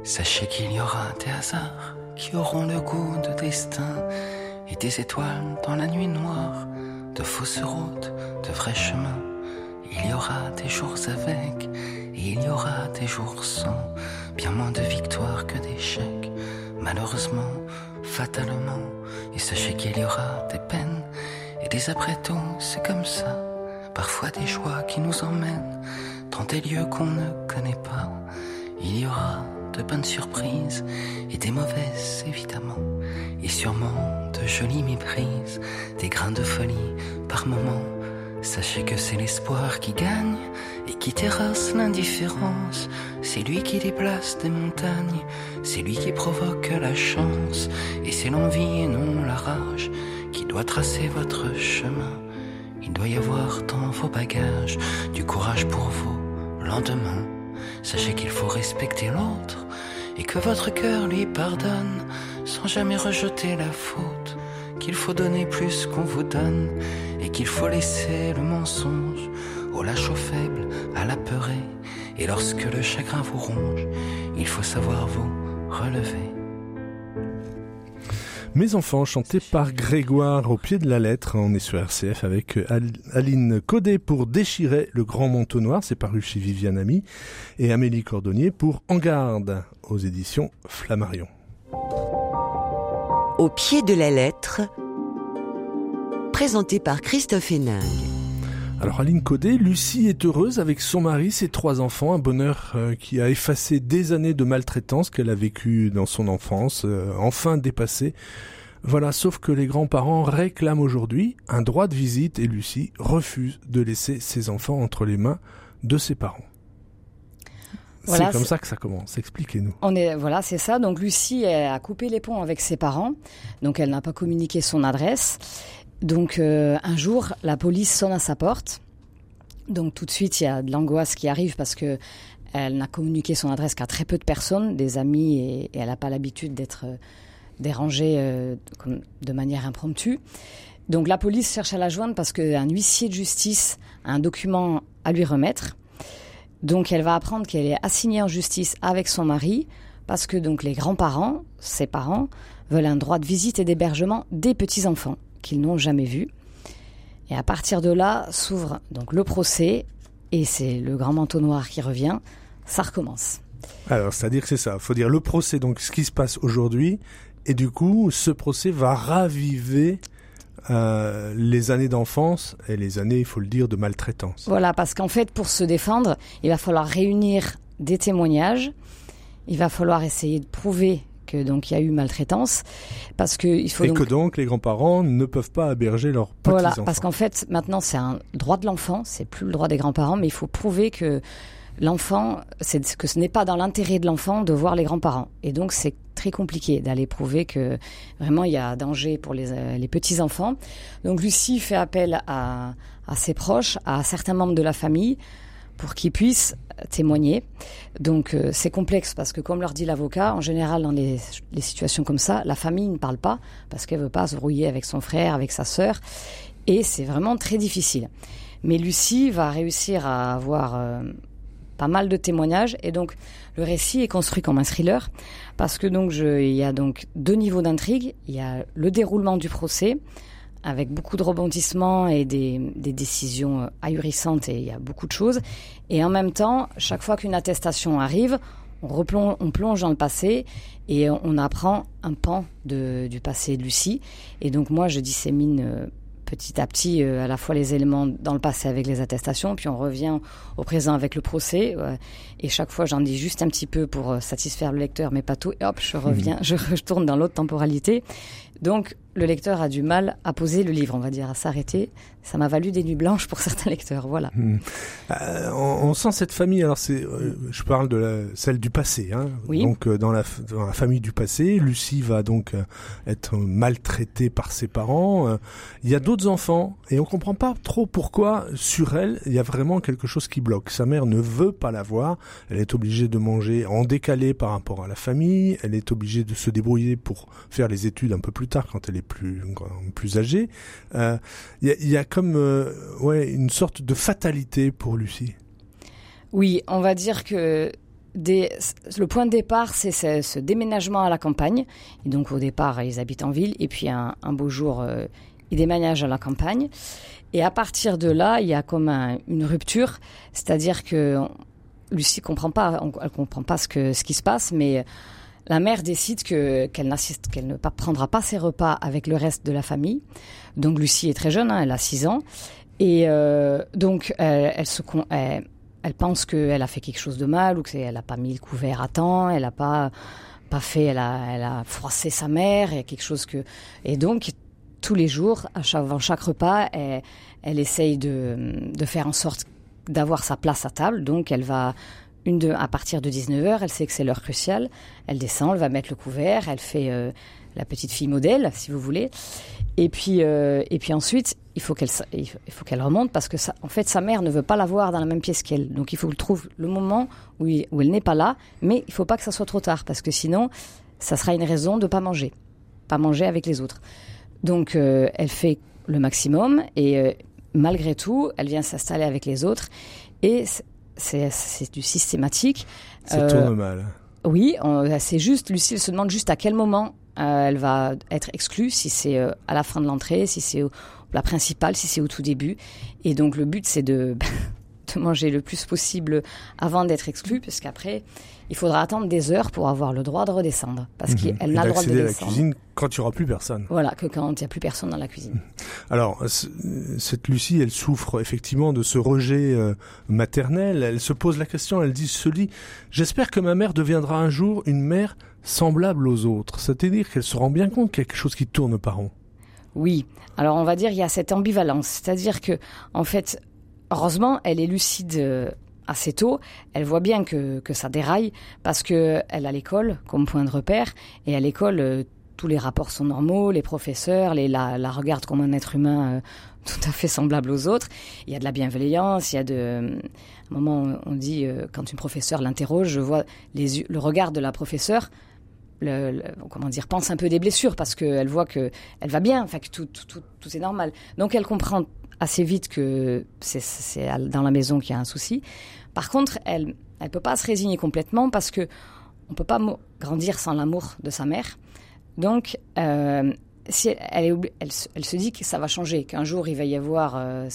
Sachez qu'il y aura des hasards qui auront le goût de destin et des étoiles dans la nuit noire, de fausses routes, de vrais chemins. Il y aura des jours avec et il y aura des jours sans bien moins de victoires que d'échecs, malheureusement, fatalement. Et sachez qu'il y aura des peines et des après-tout, c'est comme ça. Parfois des joies qui nous emmènent dans des lieux qu'on ne connaît pas. Il y aura de bonnes surprises et des mauvaises évidemment. Et sûrement de jolies méprises, des grains de folie par moments Sachez que c'est l'espoir qui gagne et qui terrasse l'indifférence. C'est lui qui déplace des montagnes, c'est lui qui provoque la chance. Et c'est l'envie et non la rage qui doit tracer votre chemin. Il doit y avoir dans vos bagages du courage pour vos lendemains. Sachez qu'il faut respecter l'autre et que votre cœur lui pardonne sans jamais rejeter la faute. Qu'il faut donner plus qu'on vous donne et qu'il faut laisser le mensonge au lâche au faible, à la peurée. Et lorsque le chagrin vous ronge, il faut savoir vous relever. Mes enfants, chantés par Grégoire au pied de la lettre. On est sur RCF avec Aline Codet pour Déchirer le grand manteau noir, c'est paru chez Viviane Ami, et Amélie Cordonnier pour En garde aux éditions Flammarion. Au pied de la lettre, présenté par Christophe Héningue. Alors Aline Codet, Lucie est heureuse avec son mari, ses trois enfants, un bonheur euh, qui a effacé des années de maltraitance qu'elle a vécu dans son enfance, euh, enfin dépassé. Voilà, sauf que les grands-parents réclament aujourd'hui un droit de visite et Lucie refuse de laisser ses enfants entre les mains de ses parents. c'est comme ça que ça commence. Expliquez-nous. On est voilà, c'est ça. Donc Lucie a coupé les ponts avec ses parents. Donc elle n'a pas communiqué son adresse donc euh, un jour, la police sonne à sa porte. Donc tout de suite, il y a de l'angoisse qui arrive parce que elle n'a communiqué son adresse qu'à très peu de personnes, des amis, et, elle n'a pas l'habitude d'être euh, dérangée euh, de manière impromptue. Donc la police cherche à la joindre parce qu'un huissier de justice a un document à lui remettre. Donc elle va apprendre qu'elle est assignée en justice avec son mari parce que donc les grands-parents, ses parents, veulent un droit de visite et d'hébergement des petits-enfants qu'ils n'ont jamais vu. Et à partir de là s'ouvre donc le procès et c'est le grand manteau noir qui revient. Ça recommence. Alors, c'est-à-dire que c'est ça. Il faut dire le procès, donc ce qui se passe aujourd'hui, et du coup, ce procès va raviver euh, les années d'enfance et les années, il faut le dire, de maltraitance. Voilà, parce qu'en fait, pour se défendre, il va falloir réunir des témoignages. Il va falloir essayer de prouver donc il y a eu maltraitance parce que il faut et que donc les grands-parents ne peuvent pas héberger leurs petits voilà, enfants. parce qu'en fait maintenant c'est un droit de l'enfant, c'est plus le droit des grands-parents, mais il faut prouver que l'enfant, c'est que ce n'est pas dans l'intérêt de l'enfant de voir les grands-parents. Et donc c'est très compliqué d'aller prouver que vraiment il y a danger pour les, euh, les petits enfants. Donc Lucie fait appel à, à ses proches, à certains membres de la famille pour qu'ils puissent témoigner. Donc euh, c'est complexe parce que comme leur dit l'avocat, en général dans les, situations comme ça, la famille ne parle pas parce qu'elle veut pas se brouiller avec son frère, avec sa sœur, et c'est vraiment très difficile. Mais Lucie va réussir à avoir euh, pas mal de témoignages et donc le récit est construit comme un thriller parce que donc il y a donc deux niveaux d'intrigue. Il y a le déroulement du procès avec beaucoup de rebondissements et des, des, décisions ahurissantes et il y a beaucoup de choses. Et en même temps, chaque fois qu'une attestation arrive, on, replonge, on plonge dans le passé et on apprend un pan de, du passé de Lucie. Et donc moi, je dissémine euh, petit à petit euh, à la fois les éléments dans le passé avec les attestations, puis on revient au présent avec le procès. et chaque fois, j'en dis juste un petit peu pour euh, satisfaire le lecteur, mais pas tout. Et hop, je reviens, je retourne dans l'autre temporalité. Donc, le lecteur a du mal à poser le livre, on va dire, à s'arrêter. Ça m'a valu des nuits blanches pour certains lecteurs, voilà. Hmm. Euh, on, on, sent cette famille. Alors c'est, euh, je parle de la, celle du passé. Hein. Oui. Donc euh, dans la, dans la famille du passé, Lucie va donc être maltraitée par ses parents. Il y a d'autres enfants et on comprend pas trop pourquoi sur elle il y a vraiment quelque chose qui bloque. Sa mère ne veut pas la voir. Elle est obligée de manger en décalé par rapport à la famille. Elle est obligée de se débrouiller pour faire les études un peu plus tard quand elle est plus plus âgée. Il euh, y, a, comme euh, ouais une sorte de fatalité pour Lucie. Oui, on va dire que le point de départ, c'est ce, déménagement à la campagne. Et donc au départ, ils habitent en ville, et puis un, beau jour, euh, ils déménagent à la campagne. Et à partir de là, il y a comme un, une rupture, c'est-à-dire que Lucie comprend pas, elle comprend pas ce ce qui se passe, mais la mère décide que qu'elle n'assiste, qu'elle ne prendra pas ses repas avec le reste de la famille. Donc Lucie est très jeune, hein, elle a 6 ans, et euh, donc elle, elle se elle, elle pense qu'elle a fait quelque chose de mal ou qu'elle n'a pas mis le couvert à temps, elle n'a pas pas fait, elle a, elle a froissé sa mère, et quelque chose que et donc tous les jours, avant chaque repas, elle, elle essaye de, de faire en sorte d'avoir sa place à table. Donc elle va une de, à partir de 19h, elle sait que c'est l'heure cruciale. Elle descend, elle va mettre le couvert, elle fait euh, la petite fille modèle, si vous voulez. Et puis, euh, et puis ensuite, il faut qu'elle, remonte parce que en fait, sa mère ne veut pas la voir dans la même pièce qu'elle. Donc, il faut qu'elle trouve le moment où, elle n'est pas là, mais il faut pas que ça soit trop tard parce que sinon, ça sera une raison de pas manger, pas manger avec les autres. Donc, euh, elle fait le maximum et malgré tout, elle vient s'installer avec les autres et c'est du systématique. Ça euh, tourne mal. Oui, c'est juste, Lucie se demande juste à quel moment euh, elle va être exclue, si c'est euh, à la fin de l'entrée, si c'est la principale, si c'est au tout début. Et donc le but, c'est de, de manger le plus possible avant d'être exclue, puisqu'après, il faudra attendre des heures pour avoir le droit de redescendre, parce Mhm. qu'elle n'a le droit de à la cuisine quand il n'y aura plus personne. Voilà, que quand il n'y a plus personne dans la cuisine. Alors, c- cette Lucie, elle souffre effectivement de ce rejet euh, maternel. Elle se pose la question, elle dit, se dit, j'espère que ma mère deviendra un jour une mère semblable aux autres. C'est-à-dire qu'elle se rend bien compte qu'il y a quelque chose qui tourne par rond. Oui. Alors on va dire il y a cette ambivalence, c'est-à-dire que en fait, heureusement, elle est lucide euh, assez tôt. Elle voit bien que que ça déraille parce que elle a l'école comme point de repère et à l'école euh, tous les rapports sont normaux, les professeurs les, la, regardent comme un être humain euh, tout à fait semblable aux autres. Il y a de la bienveillance, il y a de à un moment on dit quand une professeure l'interroge, je vois le regard de la professeure comment dire, pense un peu des blessures parce qu'elle voit que elle va bien, enfin que tout, tout, tout, tout est normal. Donc elle comprend assez vite que c'est- dans la maison qu'il y a un souci. Par contre, elle elle peut pas se résigner complètement parce que on peut pas grandir sans l'amour de sa mère. Donc euh, elle, se- dit que ça va changer, qu'un jour il va y avoir, euh,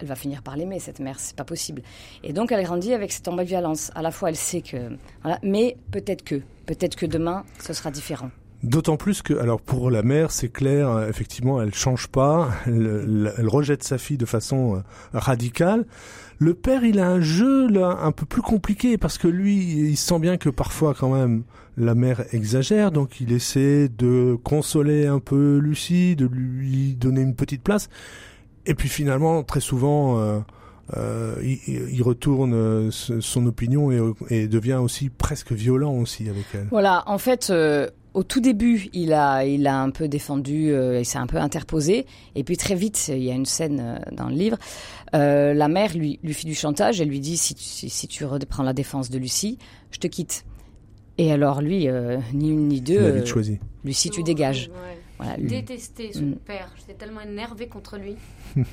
elle va finir par l'aimer cette mère, c'est pas possible. Et donc elle grandit avec cette ambivalence. À la fois elle sait que, mais peut-être que, peut-être que demain ce sera différent. D'autant plus que, alors pour la mère, c'est clair, euh, effectivement, elle change pas, elle, rejette sa fille de façon euh, radicale. Le père, il a un jeu là un peu plus compliqué parce que lui, il sent bien que parfois quand même la mère exagère, donc il essaie de consoler un peu Lucie, de lui donner une petite place. Et puis finalement, très souvent, euh, il, retourne son opinion et, et, devient aussi presque violent aussi avec elle. Voilà, en fait, au tout début, il a, il a un peu défendu, il s'est un peu interposé, et puis très vite, il y a une scène dans le livre. la mère lui, lui fit du chantage, elle lui dit si tu, si tu reprends la défense de Lucie, je te quitte. Et alors lui, ni une ni deux, il a vite choisi. Lucie, tu dégages. Voilà, Détesté son mm. père. J'étais tellement énervée contre lui.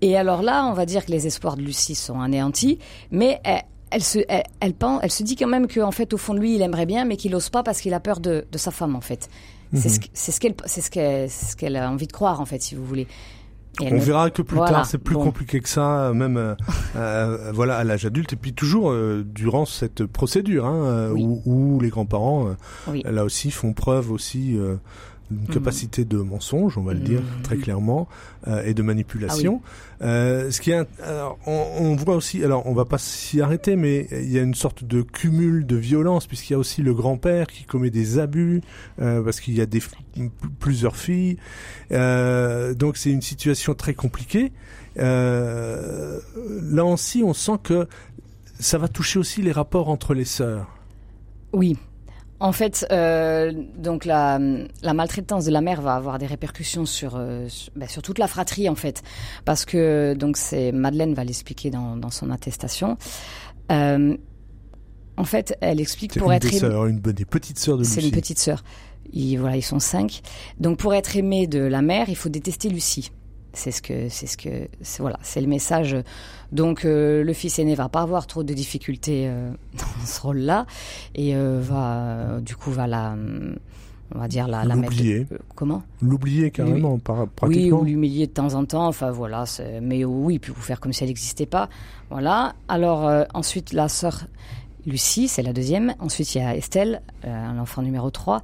Et alors là, on va dire que les espoirs de Lucie sont anéantis, mais elle, se, elle, pense, elle se dit quand même qu'en fait, au fond de lui, il aimerait bien, mais qu'il n'ose pas parce qu'il a peur de, sa femme, en fait. C'est ce, ce qu'elle ce qu'elle a envie de croire, en fait, si vous voulez. on verra que plus tard, c'est plus compliqué que ça, même euh, euh, voilà à l'âge adulte. Et puis toujours euh, durant cette procédure, hein, où, les grands-parents, là aussi, font preuve aussi une mm. capacité de mensonge, on va le dire mm. très clairement, euh, et de manipulation. Ah euh, ce qui est, on, on, voit aussi, alors on va pas s'y arrêter, mais il y a une sorte de cumul de violence puisqu'il y a aussi le grand-père qui commet des abus euh, parce qu'il y a des plusieurs filles. Euh, donc c'est une situation très compliquée. Euh, là aussi, on sent que ça va toucher aussi les rapports entre les sœurs. Oui, en fait, euh, donc la, la, maltraitance de la mère va avoir des répercussions sur euh, ben, sur, toute la fratrie en fait, parce que donc c'est Madeleine va l'expliquer dans, dans son attestation. Euh, en fait, elle explique pour une être des, sœurs, une des petites sœurs de Lucie. C'est une petite sœur. Ils, voilà, ils sont cinq. Donc pour être aimé de la mère, il faut détester Lucie. C'est ce que, c'est ce que, voilà, c'est le message. Donc euh, le fils aîné va pas avoir trop de difficultés euh, dans ce rôle-là et euh, va, du coup, va la, on va dire la, la mettre. comment? L'oublier carrément, par, pratiquement. Oui, ou l'humilier de temps en temps. Enfin voilà, mais oui, puis vous faire comme si elle n'existait pas. Voilà. Alors ensuite, la sœur Lucie, c'est la deuxième. Ensuite, il y a Estelle, euh, l'enfant numéro 3.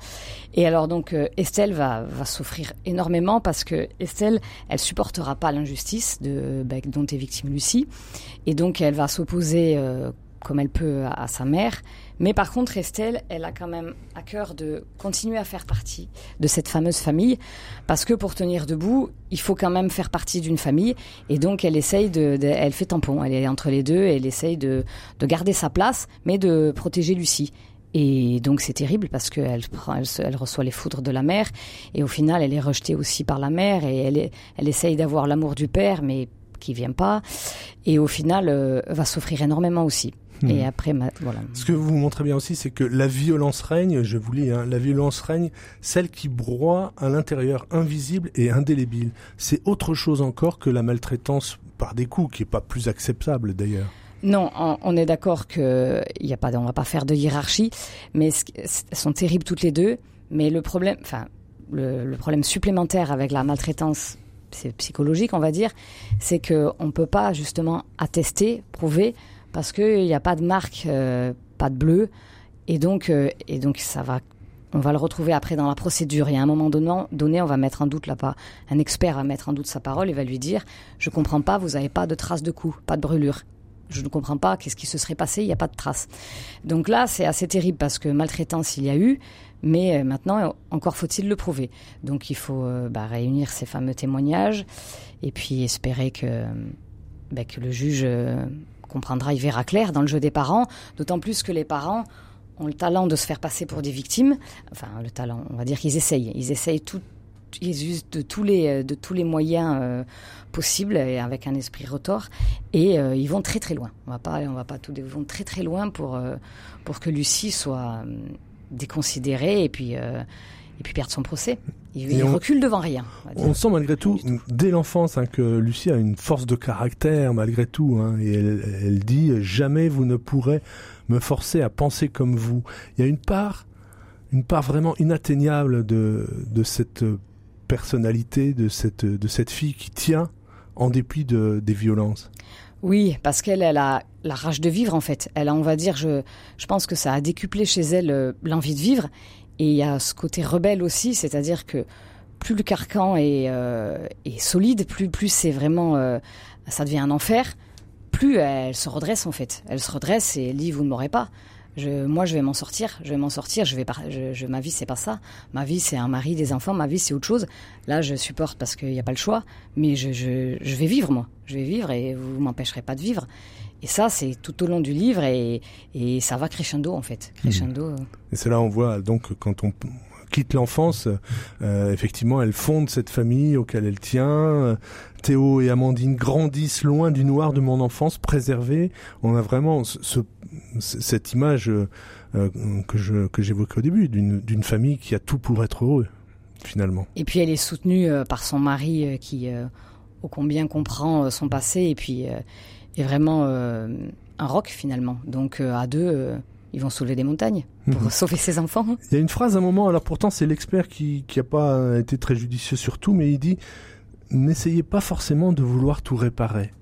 Et alors donc euh, Estelle va, va souffrir énormément parce que Estelle, elle supportera pas l'injustice bah, dont est victime Lucie. Et donc elle va s'opposer euh, comme elle peut à, sa mère. Mais par contre, Estelle, elle a quand même à cœur de continuer à faire partie de cette fameuse famille, parce que pour tenir debout, il faut quand même faire partie d'une famille. Et donc, elle essaye de, elle fait tampon, elle est entre les deux, elle essaye de, de garder sa place, mais de protéger Lucie. Et donc c'est terrible parce qu'elle elle, reçoit les foudres de la mère et au final elle est rejetée aussi par la mère et elle, est, essaye d'avoir l'amour du père mais qui vient pas et au final euh, va souffrir énormément aussi. Et hmm. après, voilà. Ce que vous montrez bien aussi, c'est que la violence règne, je vous lis, hein, la violence règne, celle qui broie à l'intérieur invisible et indélébile. C'est autre chose encore que la maltraitance par des coups, qui est pas plus acceptable d'ailleurs. Non, on est d'accord que il y a pas, on va pas faire de hiérarchie, mais elles sont terribles toutes les deux. Mais le problème, enfin, le, le problème supplémentaire avec la maltraitance c'est psychologique, on va dire, c'est que on peut pas justement attester, prouver parce qu'il n'y a pas de marque, euh, pas de bleu, et donc, euh, et donc ça va, on va le retrouver après dans la procédure. Et à un moment donné, on va mettre en doute là pas, un expert va mettre en doute sa parole et va lui dire, je comprends pas, vous n'avez pas de traces de coup, pas de brûlure. Je ne comprends pas qu'est-ce qui se serait passé, il n'y a pas de traces. Donc là, c'est assez terrible parce que maltraitance, il y a eu, mais euh, maintenant, encore faut-il le prouver. Donc il faut bah, réunir ces fameux témoignages et puis espérer que, bah, que le juge comprendra, il verra clair dans le jeu des parents, d'autant plus que les parents ont le talent de se faire passer pour des victimes. Enfin, le talent, on va dire qu'ils essayent. Ils essayent tout, ils usent de tous les, de tous les moyens euh, possibles et avec un esprit retort. Et euh, ils vont très très loin. On va pas, on va pas tout, ils vont très très loin pour, euh, pour que Lucie soit déconsidérée et puis et puis perdre son procès. Il, recule devant rien. On, sent malgré tout, dès l'enfance, hein, que Lucie a une force de caractère malgré tout. Hein, et elle, dit jamais vous ne pourrez me forcer à penser comme vous. Il y a une part, une part vraiment inatteignable de, de cette personnalité, de cette, de cette fille qui tient en dépit de, des violences. Oui, parce qu'elle elle a la rage de vivre en fait. Elle a, on va dire, je, je pense que ça a décuplé chez elle euh, l'envie de vivre et il y a ce côté rebelle aussi, c'est-à-dire que plus le carcan est, euh, solide, plus, plus c'est vraiment, euh, ça devient un enfer, plus elle se redresse en fait. Elle se redresse et elle dit vous ne m'aurez pas. Je, moi, je vais m'en sortir. Je vais m'en sortir. Je vais pas. Je, ma vie, c'est pas ça. Ma vie, c'est un mari, des enfants. Ma vie, c'est autre chose. Là, je supporte parce qu'il n'y a pas le choix. Mais je, je, je, vais vivre, moi. Je vais vivre et vous m'empêcherez pas de vivre. Et ça, c'est tout au long du livre et, et ça va crescendo en fait. Crescendo. Mmh. Et c'est là on voit donc quand on quitte l'enfance, euh, effectivement, elle fonde cette famille auquel elle tient. Théo et Amandine grandissent loin du noir de mon enfance, préservée. On a vraiment ce, cette image euh, que je que j'évoquais au début d'une famille qui a tout pour être heureux finalement. Et puis elle est soutenue euh, par son mari qui au combien comprend son passé et puis est vraiment un rock finalement. Donc à deux ils vont soulever des montagnes pour mhm. sauver ses enfants. Il y a une phrase à un moment, alors pourtant c'est l'expert qui n'a pas été très judicieux sur tout, mais il dit n'essayez pas forcément de vouloir tout réparer.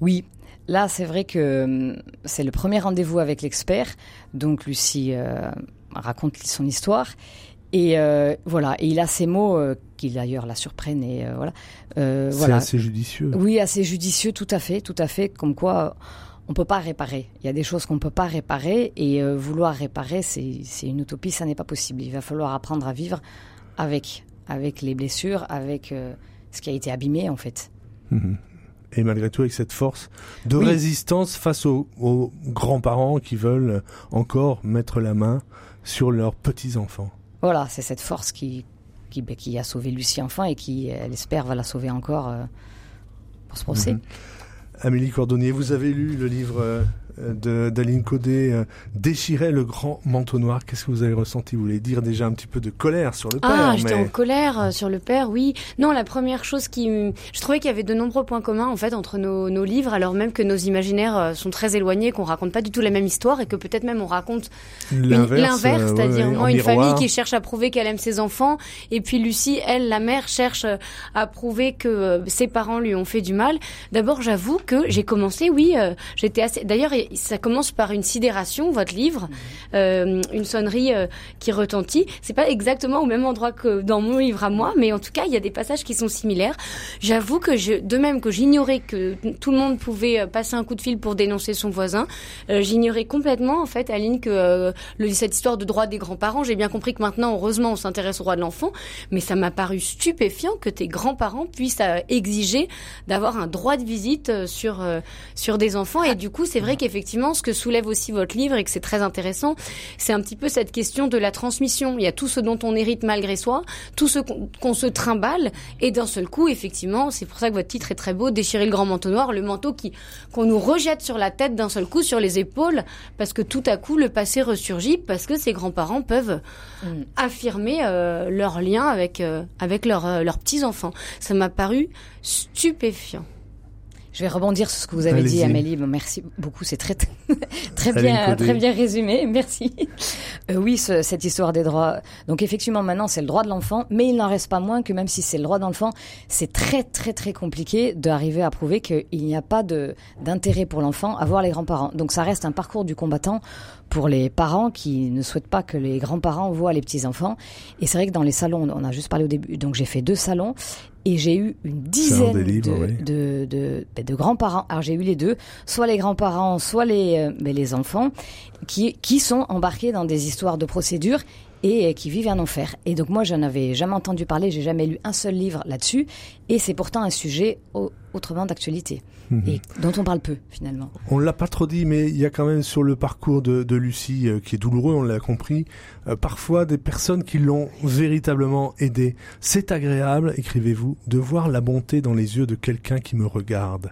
Oui, là c'est vrai que c'est le premier rendez-vous avec l'expert, donc Lucie euh, raconte son histoire. Et euh, voilà, et il a ces mots euh, qui d'ailleurs la surprennent et voilà. c'est assez judicieux. Oui, assez judicieux, tout à fait, tout à fait. Comme quoi, on peut pas réparer. Il y a des choses qu'on peut pas réparer et euh, vouloir réparer, c'est une utopie, ça n'est pas possible. Il va falloir apprendre à vivre avec, avec les blessures, avec euh, ce qui a été abîmé en fait. Mhm. Et malgré tout, avec cette force de résistance face aux, grands-parents qui veulent encore mettre la main sur leurs petits-enfants. Voilà, c'est cette force qui, qui, ben, qui, a sauvé Lucie enfant et qui, elle espère, va la sauver encore euh, pour ce procès. Mhm. Amélie Cordonnier, vous avez lu le livre euh, d'Aline Caudet, euh, Déchirer le grand manteau noir. Qu'est-ce que vous avez ressenti? Vous voulez dire déjà un petit peu de colère sur le père Ah, j'étais en colère euh, sur le père, oui. Non, la première chose qui... Je trouvais qu'il y avait de nombreux points communs, en fait, entre nos, nos livres, alors même que nos imaginaires euh, sont très éloignés, qu'on raconte pas du tout la même histoire, et que peut-être même on raconte l'inverse, c'est-à-dire une famille qui cherche à prouver qu'elle aime ses enfants, et puis Lucie, elle, la mère, cherche à prouver que ses parents lui ont fait du mal. D'abord, j'avoue que j'ai commencé, oui, j'étais assez... D'ailleurs, ça commence par une sidération, votre livre, euh, une sonnerie euh, qui retentit. C'est pas exactement au même endroit que dans mon livre à moi, mais en tout cas, il y a des passages qui sont similaires. J'avoue que je, de même que j'ignorais que tout le monde pouvait euh, passer un coup de fil pour dénoncer son voisin, j'ignorais complètement, en fait, Aline, que le, cette histoire de droit des grands-parents, j'ai bien compris que maintenant, heureusement, on s'intéresse au droit de l'enfant, mais ça m'a paru stupéfiant que tes grands-parents puissent exiger d'avoir un droit de visite sur, sur des enfants. Et du coup, c'est vrai qu'effectivement, effectivement, ce que soulève aussi votre livre et que c'est très intéressant, c'est un petit peu cette question de la transmission. Il y a tout ce dont on hérite malgré soi, tout ce qu'on se trimballe, et d'un seul coup, effectivement, c'est pour ça que votre titre est très beau, déchirer le grand manteau noir, le manteau qui qu'on nous rejette sur la tête d'un seul coup, sur les épaules, parce que tout à coup le passé ressurgit, parce que ses grands-parents peuvent mm. affirmer euh, leur lien avec euh, avec leurs euh, leurs petits enfants. Ça m'a paru stupéfiant. Je vais rebondir sur ce que vous avez dit, Amélie. merci beaucoup, c'est très très bien très bien résumé. Merci. Euh, oui, cette histoire des droits. Donc effectivement, maintenant c'est le droit de l'enfant, mais il n'en reste pas moins que même si c'est le droit de l'enfant, c'est très très très compliqué d'arriver à prouver qu'il n'y a pas de d'intérêt pour l'enfant à voir les grands-parents. Donc ça reste un parcours du combattant pour les parents qui ne souhaitent pas que les grands-parents voient les petits-enfants. Et c'est vrai que dans les salons, on a juste parlé au début, donc j'ai fait deux salons et j'ai eu une dizaine de, de, ben, de, grands-parents. Alors j'ai eu les deux, soit les grands-parents, soit les, euh, ben, les enfants, qui, qui sont embarqués dans des histoires de procédures et qui vivent un enfer. Et donc moi, je n'avais jamais entendu parler, j'ai jamais lu un seul livre là-dessus, et c'est pourtant un sujet autrement d'actualité, mhm. et dont on parle peu finalement. On l'a pas trop dit, mais il y a quand même sur le parcours de, de Lucie, euh, qui est douloureux, on l'a compris, euh, parfois des personnes qui l'ont véritablement aidé. C'est agréable, écrivez-vous, de voir la bonté dans les yeux de quelqu'un qui me regarde.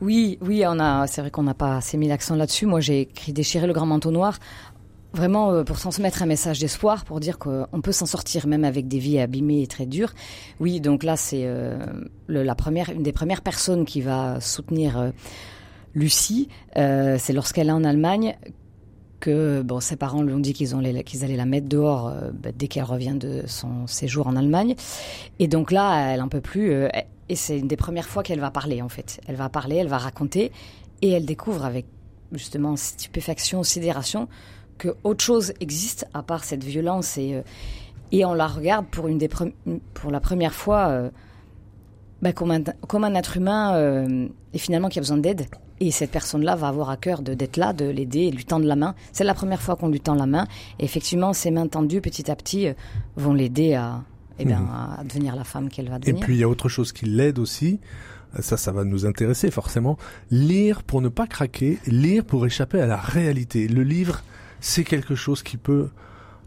Oui, oui, on a, c'est vrai qu'on n'a pas assez mis l'accent là-dessus. Moi, j'ai écrit Déchirer le grand manteau noir Vraiment euh, pour transmettre un message d'espoir, pour dire qu'on peut s'en sortir même avec des vies abîmées et très dures. Oui, donc là c'est euh, la première, une des premières personnes qui va soutenir euh, Lucie. c'est lorsqu'elle est en Allemagne que bon, ses parents lui ont dit qu'ils allaient la mettre dehors bah, dès qu'elle revient de son séjour en Allemagne. Et donc là, elle en peut plus. et c'est une des premières fois qu'elle va parler en fait. Elle va parler, elle va raconter, et elle découvre avec justement stupéfaction, sidération que autre chose existe à part cette violence et, euh, et on la regarde pour, une des pour la première fois euh, bah, comme, un, comme, un, être humain euh, et finalement qui a besoin d'aide. Et cette personne-là va avoir à cœur d'être là, de l'aider, de lui tendre la main. C'est la première fois qu'on lui tend la main. Et effectivement, ces mains tendues, petit à petit, vont l'aider à, eh bien, mmh. à devenir la femme qu'elle va devenir. Et puis il y a autre chose qui l'aide aussi. Ça, ça va nous intéresser forcément. Lire pour ne pas craquer, lire pour échapper à la réalité. Le livre, c'est quelque chose qui peut,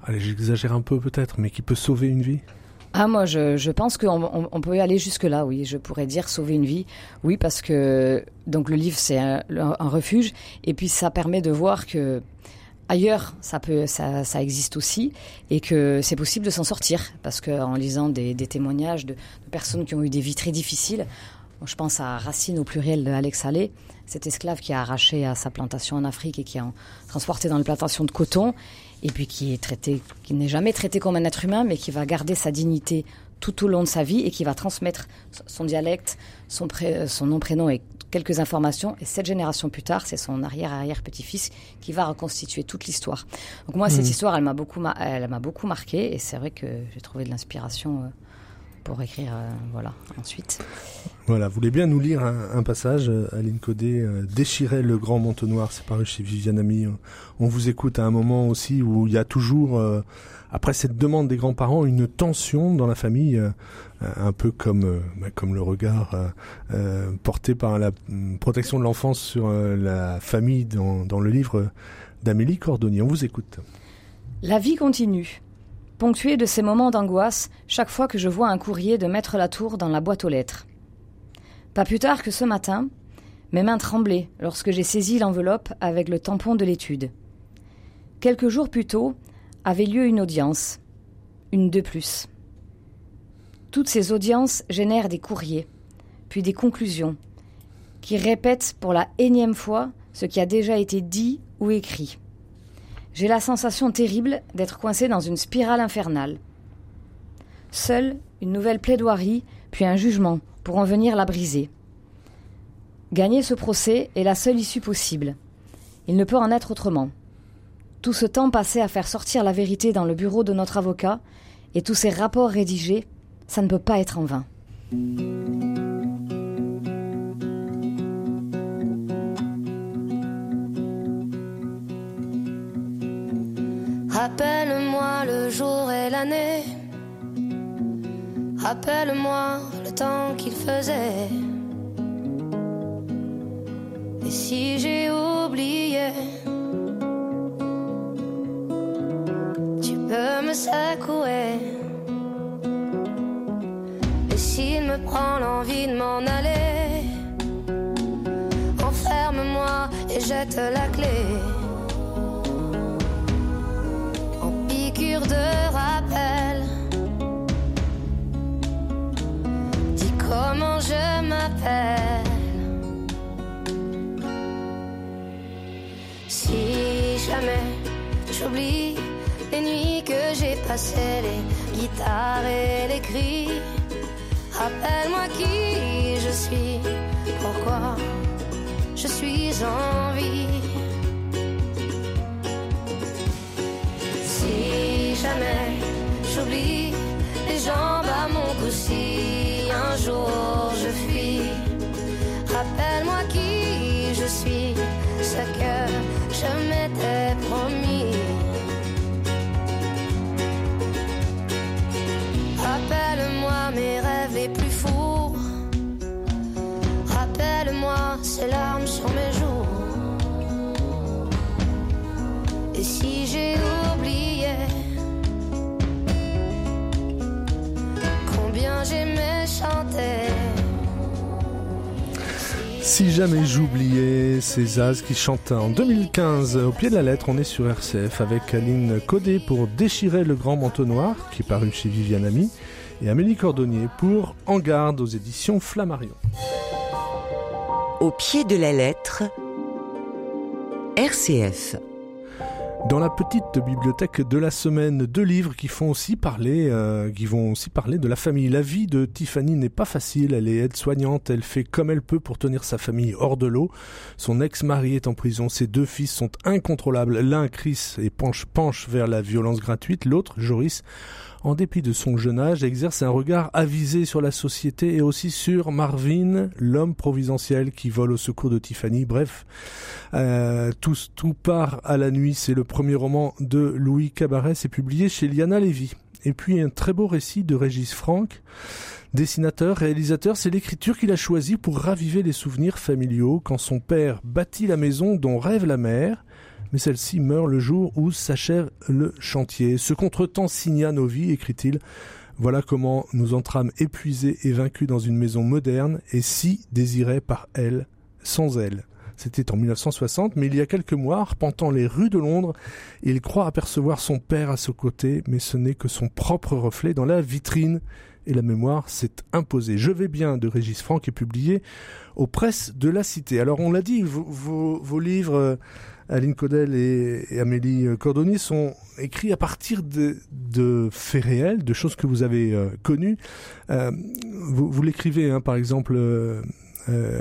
allez, j'exagère un peu peut-être, mais qui peut sauver une vie? Ah moi je, pense qu'on on, peut aller jusque là oui. Je pourrais dire sauver une vie. Oui parce que donc le livre c'est un, refuge. Et puis ça permet de voir que ailleurs ça peut ça, existe aussi. Et que c'est possible de s'en sortir. Parce que en lisant des, témoignages de, personnes qui ont eu des vies très difficiles je pense à Racine au pluriel de Alex Allais cet esclave qui a arraché à sa plantation en Afrique et qui a transporté dans une plantation de coton et puis qui est traité, qui n'est jamais traité comme un être humain, mais qui va garder sa dignité tout au long de sa vie et qui va transmettre son dialecte, son, pré, son nom, prénom et quelques informations. Et cette génération plus tard, c'est son arrière-arrière-petit-fils qui va reconstituer toute l'histoire. Donc moi, mmh. cette histoire, elle m'a beaucoup, elle m'a beaucoup marqué et c'est vrai que j'ai trouvé de l'inspiration. Euh, pour écrire, euh, voilà, ensuite. Voilà, vous voulez bien nous lire un, passage, euh, Aline Codé, euh, le grand manteau noir, c'est paru chez Viviane Ami. On vous écoute à un moment aussi où il y a toujours, euh, après cette demande des grands-parents, une tension dans la famille, euh, un peu comme, bah, le regard porté par la mm, protection de l'enfance sur la famille dans, le livre d'Amélie Cordonnier. On vous écoute. La vie continue ponctué de ces moments d'angoisse chaque fois que je vois un courrier de Maître Latour dans la boîte aux lettres. Pas plus tard que ce matin, mes mains tremblaient lorsque j'ai saisi l'enveloppe avec le tampon de l'étude. Quelques jours plus tôt avait lieu une audience, une de plus. Toutes ces audiences génèrent des courriers, puis des conclusions, qui répètent pour la énième fois ce qui a déjà été dit ou écrit. J'ai la sensation terrible d'être coincé dans une spirale infernale. Seule une nouvelle plaidoirie, puis un jugement, pour en venir la briser. Gagner ce procès est la seule issue possible. Il ne peut en être autrement. Tout ce temps passé à faire sortir la vérité dans le bureau de notre avocat, et tous ces rapports rédigés, ça ne peut pas être en vain. Rappelle-moi le jour et l'année. Rappelle-moi le qu'il faisait. Et si j'ai oublié, tu peux me secouer. Et s'il me prend l'envie de m'en aller, enferme-moi et jette la clé. Passées, les guitares et les cris, rappelle-moi qui je suis, pourquoi je suis en Si jamais j'oubliais ces as qui chantent en 2015 au pied de la lettre, on est sur RCF avec Aline Codé pour Déchirer le grand manteau noir qui est paru chez Viviane Ami et Amélie Cordonnier pour En garde aux éditions Flammarion. Au pied de la lettre, RCF. Dans la petite bibliothèque de la semaine, deux livres qui font aussi parler, euh, qui vont aussi parler de la famille. La vie de Tiffany n'est pas facile. Elle est aide-soignante. Elle fait comme elle peut pour tenir sa famille hors de l'eau. Son ex-mari est en prison. Ses deux fils sont incontrôlables. L'un, Chris, et penche, penche vers la violence gratuite. L'autre, Joris, en dépit de son jeune âge, exerce un regard avisé sur la société et aussi sur Marvin, l'homme providentiel qui vole au secours de Tiffany. Bref, euh, tout, tout part à la nuit. C'est le premier roman de Louis Cabaret. C'est publié chez Liana Lévy. Et puis un très beau récit de Régis Franck. Dessinateur, réalisateur, c'est l'écriture qu'il a choisie pour raviver les souvenirs familiaux quand son père bâtit la maison dont rêve la mère mais celle-ci meurt le jour où s'achève le chantier. Ce contretemps signa nos vies, écrit-il. Voilà comment nous entrâmes épuisés et vaincus dans une maison moderne et si désirée par elle, sans elle. C'était en 1960, mais il y a quelques mois, arpentant les rues de Londres, il croit apercevoir son père à ses côtés, mais ce n'est que son propre reflet dans la vitrine, et la mémoire s'est imposée. Je vais bien de Régis Franck est publié aux presses de la Cité. Alors on l'a dit, vos, vos livres euh, Aline Codel et, Amélie Cordonnier sont écrits à partir de, faits réels, de choses que vous avez euh, connues. Euh, vous, l'écrivez, hein, par exemple, euh,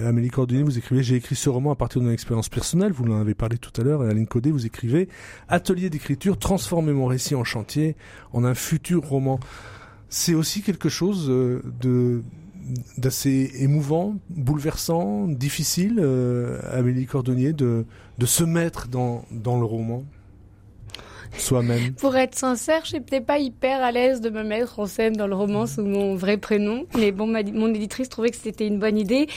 Amélie Cordonnier, vous écrivez J'ai écrit ce roman à partir d'une expérience personnelle, vous en avez parlé tout à l'heure, et Aline Codé, vous écrivez Atelier d'écriture, transformer mon récit en chantier, en un futur roman. C'est aussi quelque chose de d'assez émouvant, bouleversant, difficile, euh, Amélie Cordonnier, de, de se mettre dans, dans le roman? Soi-même Pour être sincère, je n'étais pas hyper à l'aise de me mettre en scène dans le roman sous mon vrai prénom. Mais bon, ma, mon éditrice trouvait que c'était une bonne idée.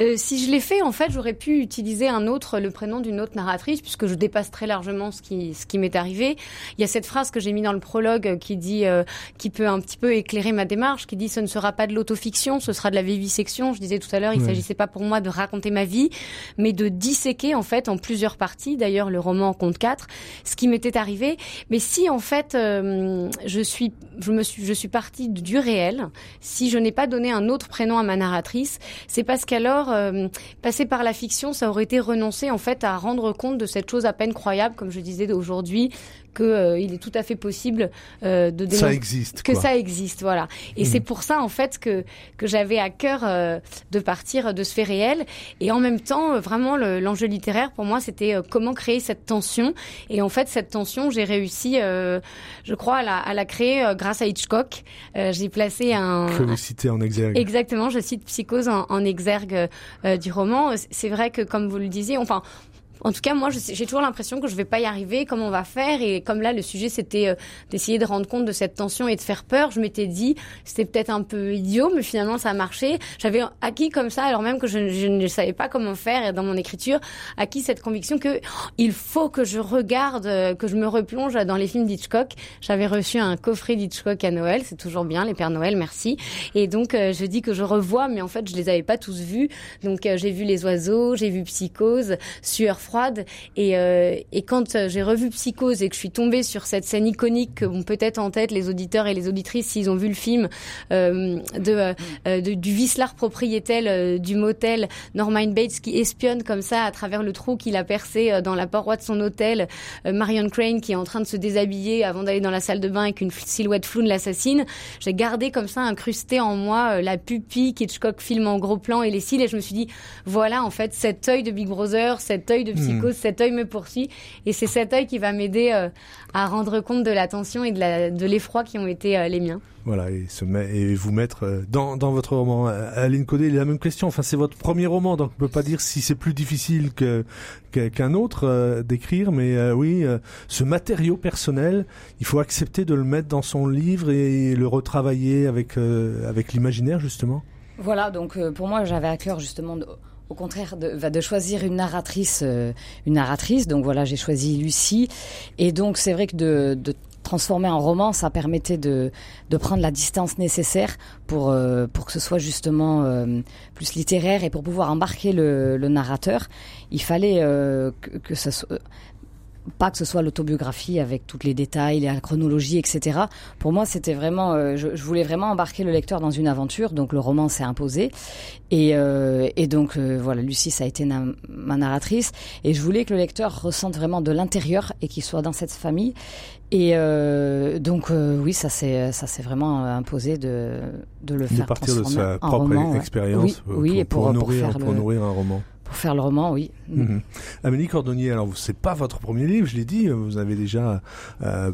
Euh, si je l'ai fait, en fait, j'aurais pu utiliser un autre, le prénom d'une autre narratrice, puisque je dépasse très largement ce qui, ce qui m'est arrivé. Il y a cette phrase que j'ai mis dans le prologue qui dit, euh, qui peut un petit peu éclairer ma démarche, qui dit ce ne sera pas de l'autofiction, ce sera de la vivisection. Je disais tout à l'heure, il ne s'agissait pas pour moi de raconter ma vie, mais de disséquer en fait en plusieurs parties. D'ailleurs, le roman compte quatre. Ce qui m'était arrivé mais si en fait euh, je suis, je me suis, je suis partie du réel, si je n'ai pas donné un autre prénom à ma narratrice, c'est parce qu'alors euh, passer par la fiction, ça aurait été renoncer en fait à rendre compte de cette chose à peine croyable, comme je disais aujourd'hui, que euh, il est tout à fait possible euh, de démontrer ça existe, que ça existe, voilà. Et c'est mm. pour ça en fait que que j'avais à cœur euh, de partir de ce fait réel et en même temps vraiment l'enjeu littéraire pour moi c'était comment créer cette tension et en fait cette tension j'ai réussi, je crois à la, à la créer grâce à Hitchcock. j'ai placé un que vous citez en exergue. Exactement, je cite Psychose en, en exergue du roman. C'est vrai que comme vous le disiez, enfin en tout cas, moi, j'ai toujours l'impression que je vais pas y arriver. Comment on va faire Et comme là, le sujet, c'était euh, d'essayer de rendre compte de cette tension et de faire peur. Je m'étais dit, c'était peut-être un peu idiot, mais finalement, ça a marché. J'avais acquis comme ça, alors même que je, ne savais pas comment faire dans mon écriture, acquis cette conviction que oh, il faut que je regarde, euh, que je me replonge dans les films d'Hitchcock. J'avais reçu un coffret d'Hitchcock à Noël. C'est toujours bien, les Pères Noël, merci. Et donc, euh, je dis que je revois, mais en fait, je les avais pas tous vus. Donc, j'ai vu Les Oiseaux, j'ai vu Psychose, Sueur et, euh, et quand euh, j'ai revu Psychose et que je suis tombée sur cette scène iconique que vont peut-être en tête les auditeurs et les auditrices s'ils ont vu le film euh, de, euh, de, du propriétaire euh, du motel Norman Bates qui espionne comme ça à travers le trou qu'il a percé dans la paroi de son hôtel Marion Crane qui est en train de se déshabiller avant d'aller dans la salle de bain avec une silhouette floue de l'assassine. J'ai gardé comme ça incrusté en moi la pupille qu'Hitchcock filme en gros plan et les cils et je me suis dit voilà en fait cet œil de Big Brother, cet œil de psychose, cet œil me poursuit. Et c'est cet œil qui va m'aider euh, à rendre compte de la tension et de l'effroi qui ont été euh, les miens. Voilà, et, se et vous mettre euh, dans, dans votre roman. Aline Codé, la même question. Enfin, c'est votre premier roman, donc on peut pas dire si c'est plus difficile que qu'un autre d'écrire, mais oui, ce matériau personnel, il faut accepter de le mettre dans son livre et le retravailler avec avec l'imaginaire justement. Voilà, donc pour moi, j'avais à cœur justement de au contraire de, de choisir une narratrice, euh, une narratrice. Donc voilà, j'ai choisi Lucie. Et donc c'est vrai que de, transformer en roman, ça permettait de, prendre la distance nécessaire pour, euh, pour que ce soit justement euh, plus littéraire et pour pouvoir embarquer le, narrateur. Il fallait que, que ça soit pas que ce soit l'autobiographie avec tous les détails, la chronologie, etc. Pour moi, c'était vraiment, euh, je, je, voulais vraiment embarquer le lecteur dans une aventure, donc le roman s'est imposé. Et, euh, et donc euh, voilà, Lucie, ça a été ma narratrice, et je voulais que le lecteur ressente vraiment de l'intérieur et qu'il soit dans cette famille. Et donc oui, ça s'est vraiment imposé de de le faire de partir de sa propre expérience oui, oui, pour, pour, nourrir, pour nourrir un roman pour faire le roman, oui. Mhm. Amélie Cordonnier, alors c'est pas votre premier livre, je l'ai dit, vous avez déjà euh,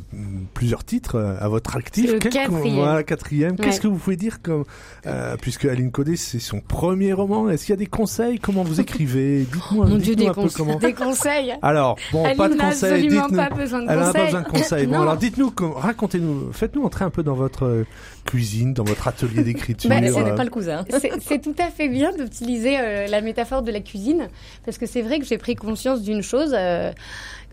plusieurs titres euh, à votre actif. Le quatrième. Voilà, quatrième. Qu'est-ce que vous pouvez dire comme, euh, puisque Aline Codé c'est son premier roman, est-ce qu'il y a des conseils? Comment vous écrivez? Dites-moi, Mon Dieu, dites-nous des, un peu comment. des conseils. Alors, bon, Aline pas de n'a conseils, absolument dites-nous. pas besoin de Elle n'a pas conseils. besoin de conseils. Bon, Non. alors dites-nous, racontez-nous, faites-nous entrer un peu dans votre cuisine, dans votre atelier d'écriture. Bah, Ce euh, n'est pas le cousin. C'est c'est tout à fait bien d'utiliser euh, la métaphore de la cuisine, parce que c'est vrai que j'ai pris conscience d'une chose euh,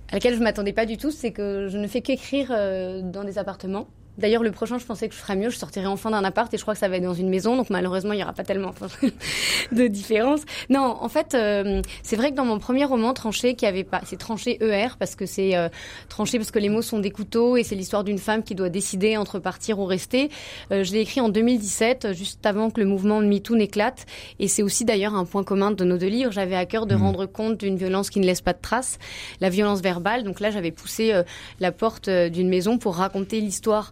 à laquelle je m'attendais pas du tout, c'est que je ne fais qu'écrire euh, dans des appartements. D'ailleurs, le prochain, je pensais que je ferais mieux. Je sortirais enfin d'un appart et je crois que ça va être dans une maison. Donc, malheureusement, il n'y aura pas tellement de différence. Non, en fait, euh, c'est vrai que dans mon premier roman, Tranché, qui avait pas, c'est Tranché ER parce que c'est euh, tranché parce que les mots sont des couteaux et c'est l'histoire d'une femme qui doit décider entre partir ou rester. Euh, je l'ai écrit en 2017, juste avant que le mouvement MeToo n'éclate. Et c'est aussi d'ailleurs un point commun de nos deux livres. J'avais à cœur de Mhm. rendre compte d'une violence qui ne laisse pas de traces, la violence verbale. Donc là, j'avais poussé euh, la porte euh, d'une maison pour raconter l'histoire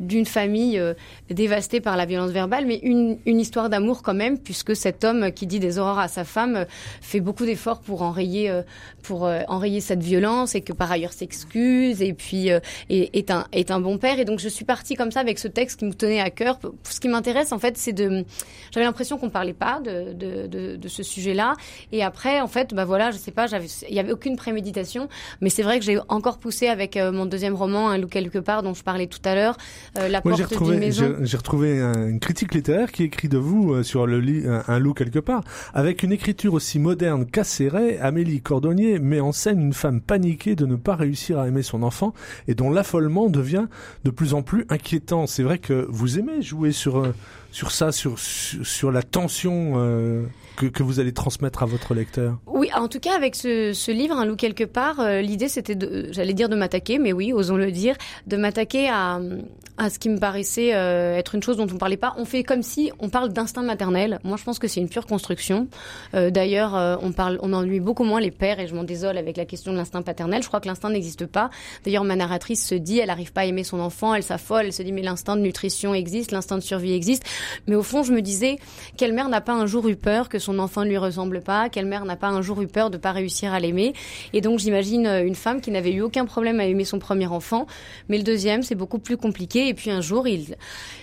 d'une famille euh, dévastée par la violence verbale, mais une, une histoire d'amour quand même, puisque cet homme qui dit des horreurs à sa femme euh, fait beaucoup d'efforts pour enrayer, euh, pour euh, enrayer cette violence et que par ailleurs s'excuse et puis est, est un est un bon père. Et donc je suis partie comme ça avec ce texte qui me tenait à cœur. Ce qui m'intéresse en fait, c'est de, j'avais l'impression qu'on parlait pas de de, de, de ce sujet-là. Et après, en fait, bah voilà, je sais pas, il y avait aucune préméditation, mais c'est vrai que j'ai encore poussé avec mon deuxième roman, Un loup quelque part, dont je parlais tout à l'heure, la Moi, j'ai porte d'une retrouvé, maison. j'ai j'ai retrouvé un- une critique littéraire qui écrit de vous euh, sur le lit un, un loup quelque part. Avec une écriture aussi moderne qu'acérée, Amélie Cordonnier met en scène une femme paniquée de ne pas réussir à aimer son enfant et dont l'affolement devient de plus en plus inquiétant. C'est vrai que vous aimez jouer sur euh, sur ça, sur sur, la tension euh, que, que vous allez transmettre à votre lecteur? Oui, en tout cas, avec ce, ce livre, Un loup quelque part, euh, l'idée c'était de, j'allais dire de m'attaquer, mais oui, osons le dire, de m'attaquer à, à ce qui me paraissait euh, être une chose dont on parlait pas. On fait comme si on parle d'instinct maternel. Moi, je pense que c'est une pure construction. Euh, D'ailleurs, euh, on on ennuie beaucoup moins les pères, et je m'en désole avec la question de l'instinct paternel. Je crois que l'instinct n'existe pas. D'ailleurs, ma narratrice se dit, elle n'arrive pas à aimer son enfant, elle s'affole, elle se dit, mais l'instinct de nutrition existe, l'instinct de survie existe. Mais au fond, je me disais, quelle mère n'a pas un jour eu peur que son enfant ne lui ressemble pas? Quelle mère n'a pas un jour eu peur de pas réussir à l'aimer? Et donc, j'imagine euh, une femme qui n'avait eu aucun problème à aimer son premier enfant, mais le deuxième, c'est beaucoup plus compliqué. Et puis un jour, il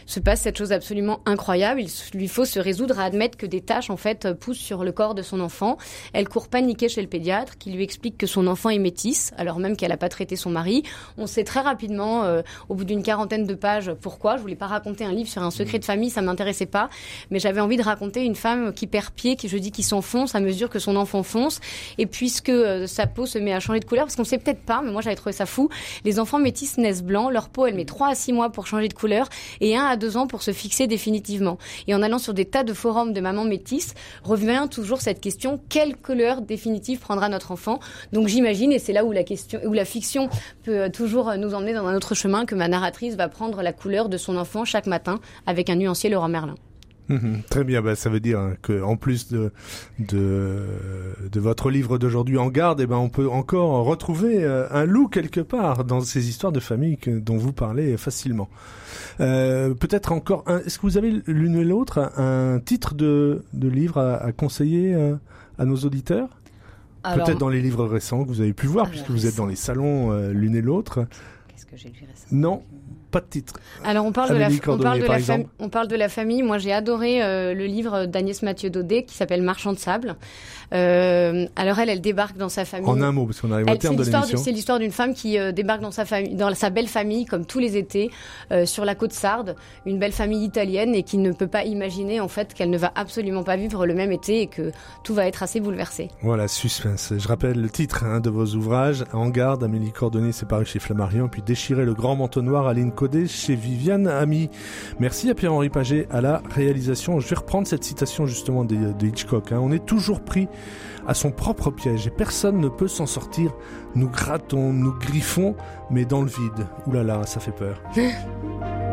se passe cette chose absolument incroyable. Il lui faut se résoudre à admettre que des taches, en fait, poussent sur le corps de son enfant. Elle court paniquée chez le pédiatre, qui lui explique que son enfant est métisse, alors même qu'elle n'a pas traité son mari. On sait très rapidement, euh, au bout d'une quarantaine de pages, pourquoi. Je voulais pas raconter un livre sur un secret de famille, ça m'intéressait pas. Mais j'avais envie de raconter une femme qui perd pied, qui je dis qui s'enfonce à mesure que son enfant fonce. Et puisque euh, sa peau se met à changer de couleur, parce qu'on sait peut-être pas, mais moi j'avais trouvé ça fou. Les enfants métis naissent blancs, leur peau elle met 3 à 6 mois pour changer de couleur et 1 à 2 ans pour se fixer définitivement. Et en allant sur des tas de forums de mamans métisses, revient toujours cette question quelle couleur définitive prendra notre enfant? Donc j'imagine, et c'est là où la question, où la fiction peut euh, toujours nous emmener dans un autre chemin, que ma narratrice va prendre la couleur de son enfant chaque matin avec un nuancier Laurent Merlin. Mhm, Très bien, bah, ça veut dire hein, que en plus de de, de votre livre d'aujourd'hui en garde, eh ben on peut encore retrouver euh, un loup quelque part dans ces histoires de famille que, dont vous parlez facilement. Euh, Peut-être encore un. Est-ce que vous avez l'une et l'autre un titre de de livre à, à conseiller euh, à nos auditeurs? Peut-être dans les livres récents que vous avez pu voir, puisque vous êtes dans les salons euh, l'une et l'autre. Qu'est-ce que j'ai lu récemment Non, pas de titre. Alors on parle de la, on parle de la, fam- exemple. on parle de la famille. Moi, j'ai adoré euh, le livre d'Agnès Mathieu Daudet qui s'appelle Marchand de sable. Euh, alors elle, elle débarque dans sa famille. En un mot, parce qu'on arrive au Elle- terme de l'émission. c'est l'histoire d'une femme qui euh, débarque dans sa famille, dans sa belle famille, comme tous les étés, euh, sur la côte Sarde, une belle famille italienne, et qui ne peut pas imaginer en fait qu'elle ne va absolument pas vivre le même été et que tout va être assez bouleversé. Voilà, suspense. Je rappelle le titre hein, de vos ouvrages. En garde, Amélie Cordonnier, c'est paru chez Flammarion, puis Déchirer le grand manteau noir, Aline Codé, chez Viviane Ami. Merci à Pierre-Henri Paget à la réalisation. Je vais reprendre cette citation justement de, de Hitchcock. hein. On est toujours pris à son propre piège et personne ne peut s'en sortir. Nous grattons, nous griffons, mais dans le vide. Ouh là là, ça fait peur.